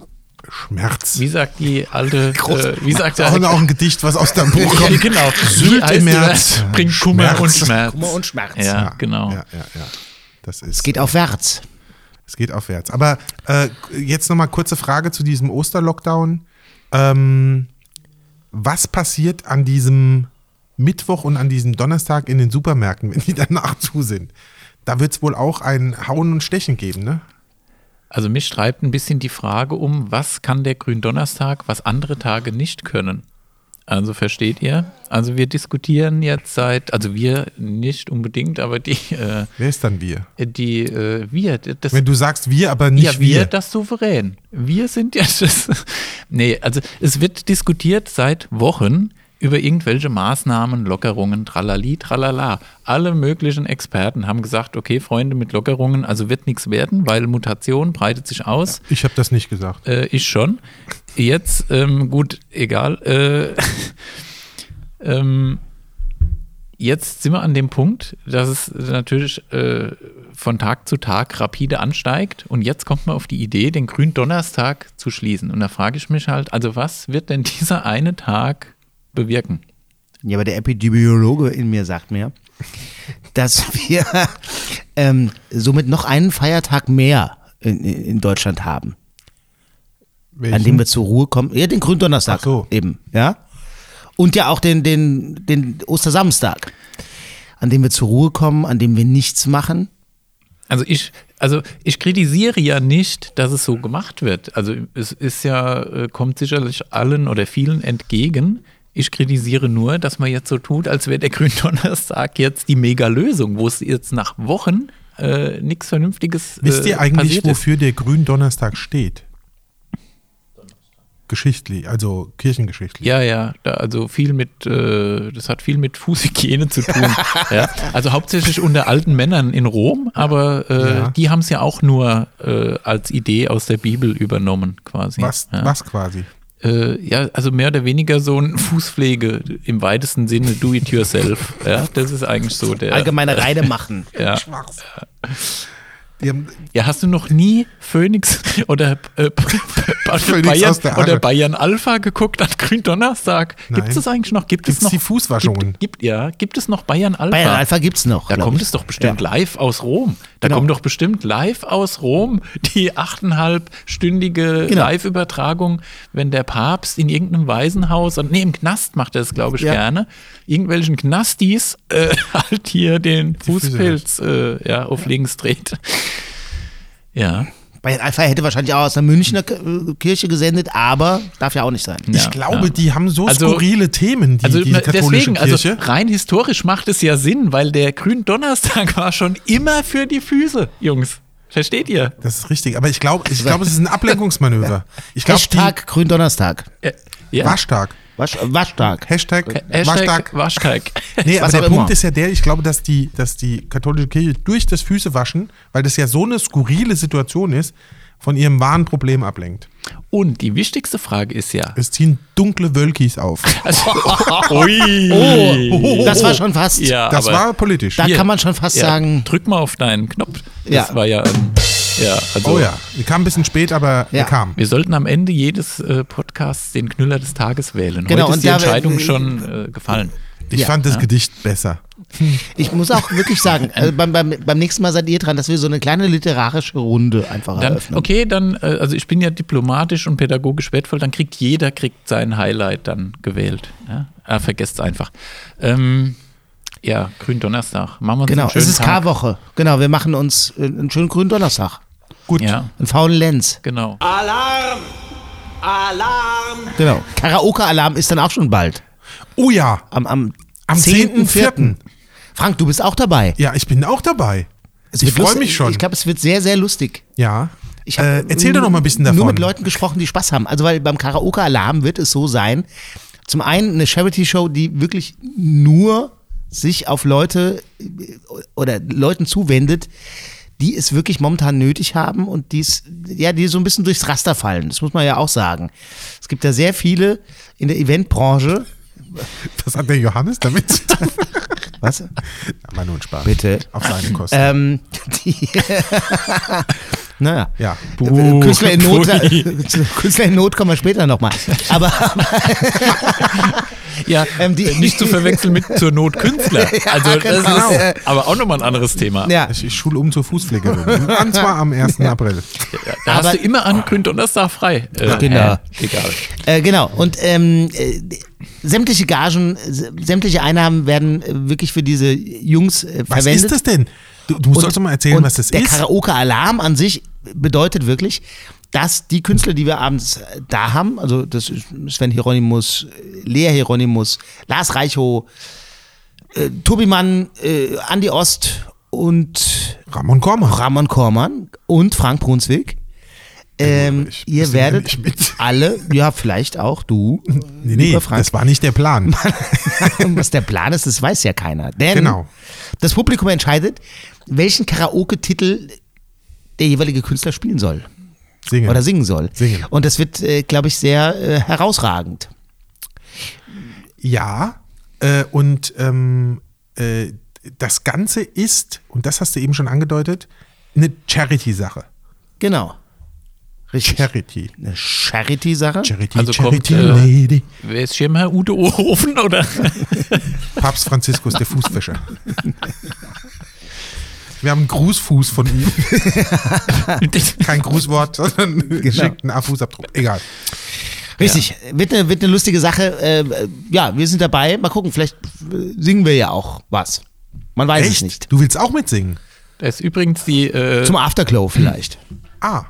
Schmerz. Wie sagt die alte, äh, wie sagt auch, der auch ein Gedicht, was aus deinem Buch kommt. genau. Sylt im März. Bringt Kummer Schmerz. und Schmerz. Kummer und Schmerz. Ja, genau. Ja, ja, ja. Das ist, Es geht aufwärts. es geht aufwärts. Aber äh, jetzt nochmal kurze Frage zu diesem Osterlockdown. Ähm, was passiert an diesem Mittwoch und an diesem Donnerstag in den Supermärkten, wenn die danach zu sind? Da wird es wohl auch ein Hauen und Stechen geben, ne? Also mich treibt ein bisschen die Frage um, was kann der Gründonnerstag, was andere Tage nicht können? Also versteht ihr? Also wir diskutieren jetzt seit, also wir nicht unbedingt, aber die, äh, Wer ist dann wir? die, äh, wir, das, Wenn du sagst wir, aber nicht ja, wir, wir. das souverän. Wir sind ja das. Nee, also es wird diskutiert seit Wochen über irgendwelche Maßnahmen, Lockerungen, tralali, tralala. Alle möglichen Experten haben gesagt, okay, Freunde, mit Lockerungen, also wird nichts werden, weil Mutation breitet sich aus. Ich habe das nicht gesagt. Äh, ich schon. Jetzt, ähm, gut, egal. Äh, ähm, jetzt sind wir an dem Punkt, dass es natürlich äh, von Tag zu Tag rapide ansteigt. Und jetzt kommt man auf die Idee, den Gründonnerstag zu schließen. Und da frage ich mich halt, also was wird denn dieser eine Tag bewirken? Ja, aber der Epidemiologe in mir sagt mir, dass wir ähm, somit noch einen Feiertag mehr in, in Deutschland haben, an dem wir zur Ruhe kommen. Ja, den Gründonnerstag Ach so. eben, ja. Und ja auch den, den, den Ostersamstag, an dem wir zur Ruhe kommen, an dem wir nichts machen. Also ich, also ich kritisiere ja nicht, dass es so gemacht wird. Also es ist ja, äh, kommt sicherlich allen oder vielen entgegen. Ich kritisiere nur, dass man jetzt so tut, als wäre der Gründonnerstag jetzt die Mega-Lösung, wo es jetzt nach Wochen äh, nichts Vernünftiges Wisst äh, ihr eigentlich, passiert ist. wofür der Gründonnerstag steht? Geschichtlich, also kirchengeschichtlich. Ja, ja, da, also viel mit, äh, das hat viel mit Fußhygiene zu tun. ja. Also hauptsächlich unter alten Männern in Rom, aber äh, Ja. die haben es ja auch nur äh, als Idee aus der Bibel übernommen, quasi. Was, ja. was quasi? Äh, ja, also mehr oder weniger so ein Fußpflege im weitesten Sinne, do it yourself. ja, das ist eigentlich so der. Allgemeine Reide machen. Ja. Haben, ja, hast du noch nie Phoenix oder äh, Phoenix Bayern aus der oder. Bayern Alpha geguckt an Gründonnerstag? Gibt es das eigentlich noch? Gibt Gibt's es noch die Fußwaschungen? Gibt, gibt, ja, gibt es noch Bayern Alpha? Bayern Alpha gibt's noch. Da kommt ich. es doch bestimmt Ja. live aus Rom. Da Genau. kommt doch bestimmt live aus Rom die achteinhalbstündige Genau. Live-Übertragung, wenn der Papst in irgendeinem Waisenhaus, und nee, im Knast macht er das, glaube ich, Ja. gerne, irgendwelchen Knastis äh, halt hier den Füße Fußpilz äh, ja, auf links dreht. Ja. Bayern Alpha hätte wahrscheinlich auch aus der Münchner äh, Kirche gesendet, aber darf ja auch nicht sein. ich Ja, glaube, ja. die haben so Also- skurrile Themen, die, Also katholische deswegen, also Kirche. rein historisch macht es ja Sinn, weil der Gründonnerstag war schon immer für die Füße, Jungs. Versteht ihr? das ist richtig. Aber ich glaube, ich glaube, es ist ein Ablenkungsmanöver. Ich glaube, die Hashtag Gründonnerstag. Äh, ja. Waschtag. Wasch, Waschtag. Hashtag, Hashtag Waschtag. Waschtag. Nee, aber Was der auch Punkt immer. ist ja der, ich glaube, dass die, dass die katholische Kirche durch das Füßewaschen, weil das ja so eine skurrile Situation ist, von ihrem wahren Problem ablenkt. Und die wichtigste Frage ist ja. Es ziehen dunkle Wölkis auf. Also, ui. Oh, das war schon fast. Ja, Das aber war politisch. Da hier, kann man schon fast ja, sagen, Drück mal auf deinen Knopf. Das Ja. war ja. Ähm, ja, also Oh ja, die kam ein bisschen spät, aber Ja. er kam. Wir sollten am Ende jedes äh, Podcasts den Knüller des Tages wählen. Genau, Heute und ist die Entscheidung schon äh, gefallen. Ich Ja. fand das Gedicht besser. ich muss auch wirklich sagen, also beim, beim, beim nächsten Mal seid ihr dran, dass wir so eine kleine literarische Runde einfach Dann, eröffnen. okay, dann, äh, also ich bin ja diplomatisch und pädagogisch wertvoll, dann kriegt jeder kriegt sein Highlight dann gewählt. Ja? Ah, vergesst es einfach. Ähm, ja, Gründonnerstag. Machen wir uns Genau, einen schönen es ist. Karwoche. Genau, wir machen uns äh, einen schönen Gründonnerstag. Gut. Ja, Einen faulen Lenz. genau. Alarm! Alarm! Genau. Karaoke-Alarm ist dann auch schon bald. Oh ja, Am, am, am 10.4. 10.4. Frank, du bist auch dabei. Ja, ich bin auch dabei. Es ich freue mich schon. Ich glaube, es wird sehr, sehr lustig. ja. Ich hab äh, erzähl doch noch mal ein bisschen davon. Nur mit Leuten gesprochen, die Spaß haben. Also, weil beim Karaoke-Alarm wird es so sein, zum einen eine Charity-Show, die wirklich nur sich auf Leute äh, oder Leuten zuwendet, die es wirklich momentan nötig haben und die es, ja, die so ein bisschen durchs Raster fallen. Das muss man ja auch sagen. Es gibt ja sehr viele in der Eventbranche. Was hat der Johannes damit zu tun? Was? Aber nur ein Spaß. Bitte. Auf seine Kosten. Ähm, die, naja. ja. Äh, Künstler in Not, Künstler in Not kommen wir später nochmal. Aber Ja, Ähm, die- nicht zu verwechseln mit zur Not Künstler. Also das genau. ist aber auch nochmal ein anderes Thema. ja, Ich, ich schule um zur Fußpflegerin. Und zwar am 1. April. Da Aber- hast du immer an Donnerstag frei. Äh, Genau. äh, Egal. Äh, genau. Und ähm, äh, sämtliche Gagen, sämtliche Einnahmen werden äh, wirklich für diese Jungs äh, Was verwendet. ist das denn? Du, du sollst doch mal erzählen, und was das der ist. Karaoke-Alarm an sich bedeutet wirklich, dass die Künstler, die wir abends äh, da haben, also das ist Sven Hieronymus, Lea Hieronymus, Lars Reichow, äh, Tobi Mann, äh, Andi Ost und Ramon Kormann. Ramon Kormann und Frank Brunswick. Ähm, ich ihr werdet alle, ja, vielleicht auch du, Nee, nee, Frank, das war nicht der Plan. was der Plan ist, das weiß ja keiner. Denn Genau. Das Publikum entscheidet, welchen Karaoke-Titel der jeweilige Künstler spielen soll Singen. oder singen soll. Singen. Und das wird, äh, glaube ich, sehr äh, herausragend. Ja, äh, und ähm, äh, das Ganze ist, und das hast du eben schon angedeutet, eine Charity-Sache. Genau. Richtig. Charity. Eine Charity-Sache. Charity, Also kommt, Charity äh, Lady. Wer ist Schirmherr Udo Ohofen oder? Papst Franziskus, der Fußfischer. Wir haben einen Grußfuß von ihm. Kein Grußwort, sondern geschickt einen Fußabdruck. Egal. Richtig. Wird, eine, wird eine lustige Sache. Äh, äh, ja, wir sind dabei. Mal gucken, vielleicht äh, singen wir ja auch was. Man weiß es Echt? nicht. Du willst auch mitsingen? Da ist übrigens die, äh, Zum Afterglow vielleicht. Ah,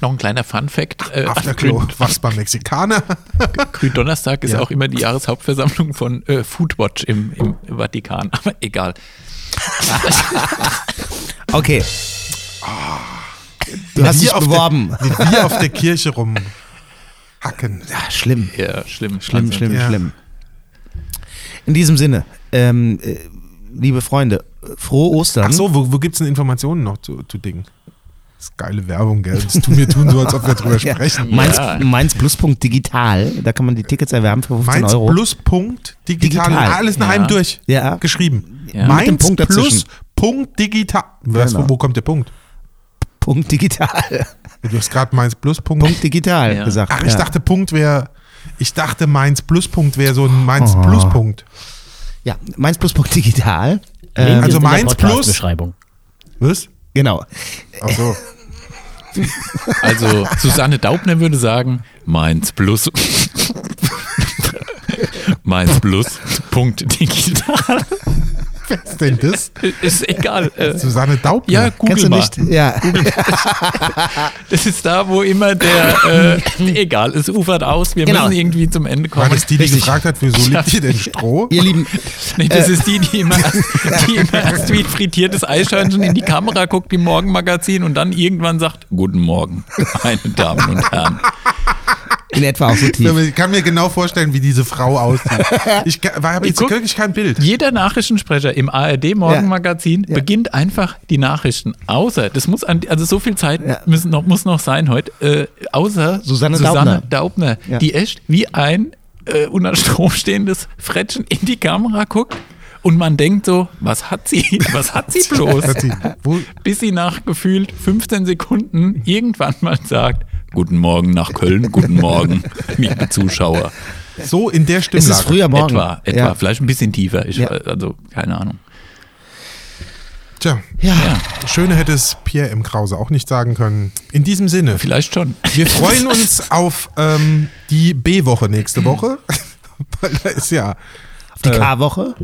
noch ein kleiner Fun-Fact. Äh, Afterglow. Was beim Mexikaner? Gründonnerstag ist Ja. auch immer die Jahreshauptversammlung von äh, Foodwatch im, im Vatikan. Aber egal. Okay. Du hast Wir dich auf beworben. Der, wie wir auf der Kirche rumhacken. Ja, schlimm. Ja, schlimm. Schlimm, Wahnsinn. schlimm, Ja. schlimm. In diesem Sinne, ähm, äh, liebe Freunde, frohe Ostern. Ach so, wo, wo gibt es denn Informationen noch zu, zu Dingen? Das ist geile Werbung, gell? Das tun wir tun so, als ob wir drüber Ja. sprechen. Mainz, Ja. Mainz Pluspunkt digital, da kann man die Tickets erwerben für 15 Mainz Euro. Plus Punkt digital. Digital. Alles in Ja. einem durch. Ja. Geschrieben. Ja. Mainz Punkt Plus. Punkt digital. Was, Genau. wo, wo kommt der Punkt? Punkt digital. Du hast gerade Mainz Plus Punkt. Digital Ja. gesagt. Ach, ich ja. dachte Punkt wäre. Ich dachte Mainz Plus Punkt wäre so ein Mainz Oh. Plus Punkt. Ja, Mainz Pluspunkt digital. Link Äh, also Mainz plus- Podcast-Beschreibung. Was? Genau. Ach so. Also Susanne Daubner würde sagen, Mainz Plus. Mainz Plus. Punkt digital. Was ist denn das? Ist egal. Äh, Susanne Daubner. ja, google Kennst du mal. nicht? Ja. Das ist da, wo immer der, äh, egal, es ufert aus, wir Genau. müssen irgendwie zum Ende War kommen. das die, die Richtig. gefragt hat, wieso liegt hier denn Stroh? Ihr Lieben, Nee, das Äh. ist die, die immer, erst, die immer erst wie frittiertes Eichhörnchen in die Kamera guckt im Morgenmagazin und dann irgendwann sagt, guten Morgen, meine Damen und Herren. In etwa auch so tief. Ich kann mir genau vorstellen, wie diese Frau aussieht. Ich habe jetzt Guck. wirklich kein Bild. Jeder Nachrichtensprecher im ARD-Morgenmagazin Ja. beginnt einfach die Nachrichten. Außer, das muss an, also so viel Zeit Ja. müssen noch, muss noch sein heute, äh, außer Susanne Daubner, Daubner. Ja. die echt wie ein äh, unter Strom stehendes Frettchen in die Kamera guckt und man denkt so, was hat sie, was hat sie bloß? Hat sie- Wo, bis sie nach gefühlt 15 Sekunden irgendwann mal sagt, guten Morgen nach Köln, guten Morgen, liebe Zuschauer. so in der Es Stimmlage. ist früher morgen. Etwa, etwa, Ja. vielleicht ein bisschen tiefer, ich, Ja. also keine Ahnung. Tja, Ja. schöner hätte es Pierre M. Krause auch nicht sagen können. In diesem Sinne, Vielleicht schon. wir freuen uns auf ähm, die B-Woche nächste Woche. Weil da ist ja. Auf die K-Woche.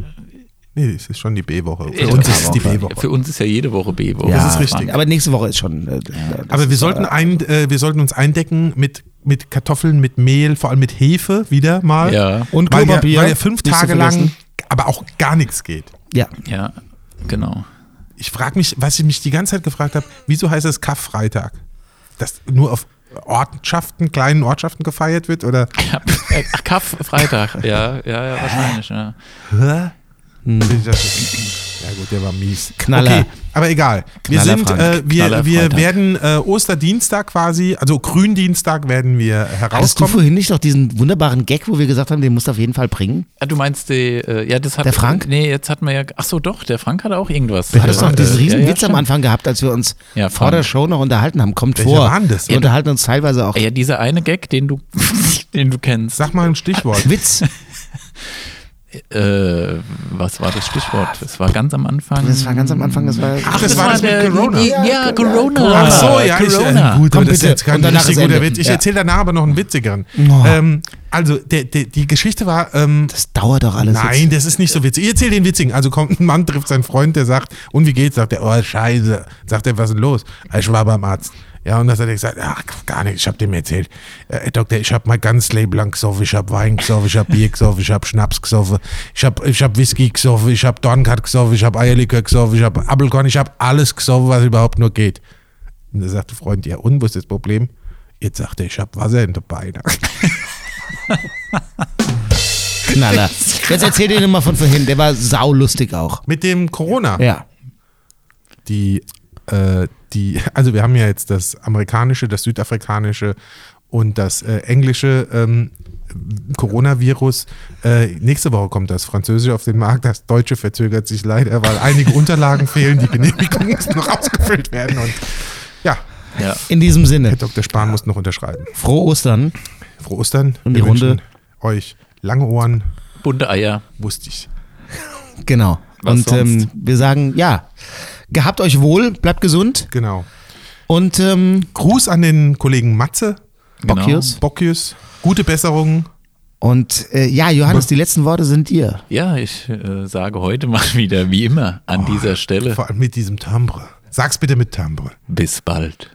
Nee, es ist schon die B-Woche. Für Ja, uns ist es die B-Woche. Für uns ist ja jede Woche B-Woche. Das ist richtig. Aber nächste Woche ist schon. Äh, Aber wir ist, sollten, äh, ein, äh, wir sollten uns eindecken mit, mit Kartoffeln, mit Mehl, vor allem mit Hefe wieder mal. Ja. Und weil ja, Klopapier. weil ja fünf Tage lang aber auch gar nichts geht. Ja. Ja, genau. Ich frage mich, was ich mich die ganze Zeit gefragt habe, wieso heißt es Kaff-Freitag? Das nur auf Ortschaften, kleinen Ortschaften gefeiert wird? Oder Ja, äh, Ach, Kaff Freitag. Ja, ja, ja, wahrscheinlich. Ja. Das- Ja gut, der war mies. Knaller. Okay, aber egal. Wir Knaller sind, äh, wir, Knaller wir Freitag. werden äh, Osterdienstag quasi, also Gründienstag werden wir Hattest du herauskommen. vorhin nicht noch diesen wunderbaren Gag, wo wir gesagt haben, den musst du auf jeden Fall bringen? Ah, du meinst die, äh, ja, das hat. Der Frank? Nee, jetzt hat man ja. Ach so, doch, der Frank hatte auch irgendwas. Du hattest Äh, doch diesen äh, riesen ja, ja, Witz am. Anfang gehabt, als wir uns Ja, vor der Show noch unterhalten haben. Kommt Welcher vor. war denn das? Wir unterhalten uns teilweise auch. Ja, dieser eine Gag, den du, den du kennst. Sag mal ein Stichwort. Witz. Äh, was war das Stichwort? Das war ganz am Anfang. Das war ganz am Anfang, das war. Ach, das war das mit der- Corona. Ja, ja, Corona. Ach so, ja, ich, Corona. äh, gut, Komm, das ist jetzt kein richtig ist guter. Witz. Ich Ja. erzähle danach aber noch einen witzigeren. Oh. Ähm, also, der, der, die Geschichte war, ähm, Das dauert doch alles. Nein, jetzt. das ist nicht so witzig. Ich erzähl den witzigen. Also kommt ein Mann, trifft seinen Freund, der sagt, und wie geht's? Sagt er, oh Scheiße. Sagt er, was ist denn los? Ich war beim Arzt. Ja, und dann hat er gesagt, ach, gar nicht, ich hab dem erzählt. Äh, Doktor, ich hab mein ganzes Leben lang gesoffen, ich hab Wein gesoffen, ich hab Bier gesoffen, ich hab Schnaps gesoffen, ich hab, ich hab Whisky gesoffen, ich hab Dornkat gesoffen, ich hab Eierlikör gesoffen, ich hab Apfelkorn, ich hab alles gesoffen, was überhaupt nur geht. Und da sagt der Freund, ja und, was ist das Problem? Jetzt sagt er, ich hab Wasser in den Beinen. Knaller. Jetzt erzähl dir nochmal von vorhin. Der war saulustig auch. Mit dem Corona. Ja. die, äh, die, also wir haben ja jetzt das amerikanische, das südafrikanische und das äh, englische ähm, Coronavirus. Äh, nächste Woche kommt das Französische auf den Markt. Das Deutsche verzögert sich leider, weil einige Unterlagen fehlen. Die Genehmigung muss noch ausgefüllt werden. Und ja, Ja. In diesem Sinne, Herr Dr. Spahn muss noch unterschreiben. frohe Ostern. Frohe Ostern. Und die Wir wünschen Runde. Euch lange Ohren. Bunte Eier. Wusste ich. Genau. Was Und ähm, wir sagen, ja, gehabt euch wohl, bleibt gesund Genau. und ähm, Gruß an den Kollegen Matze, Genau. Bockius. Bockius. Gute Besserung. Und äh, ja, Johannes, die letzten Worte sind dir. Ja, ich äh, sage heute mal wieder, wie immer, an dieser Stelle. Vor allem mit diesem Timbre. Sag's bitte mit Timbre. Bis bald.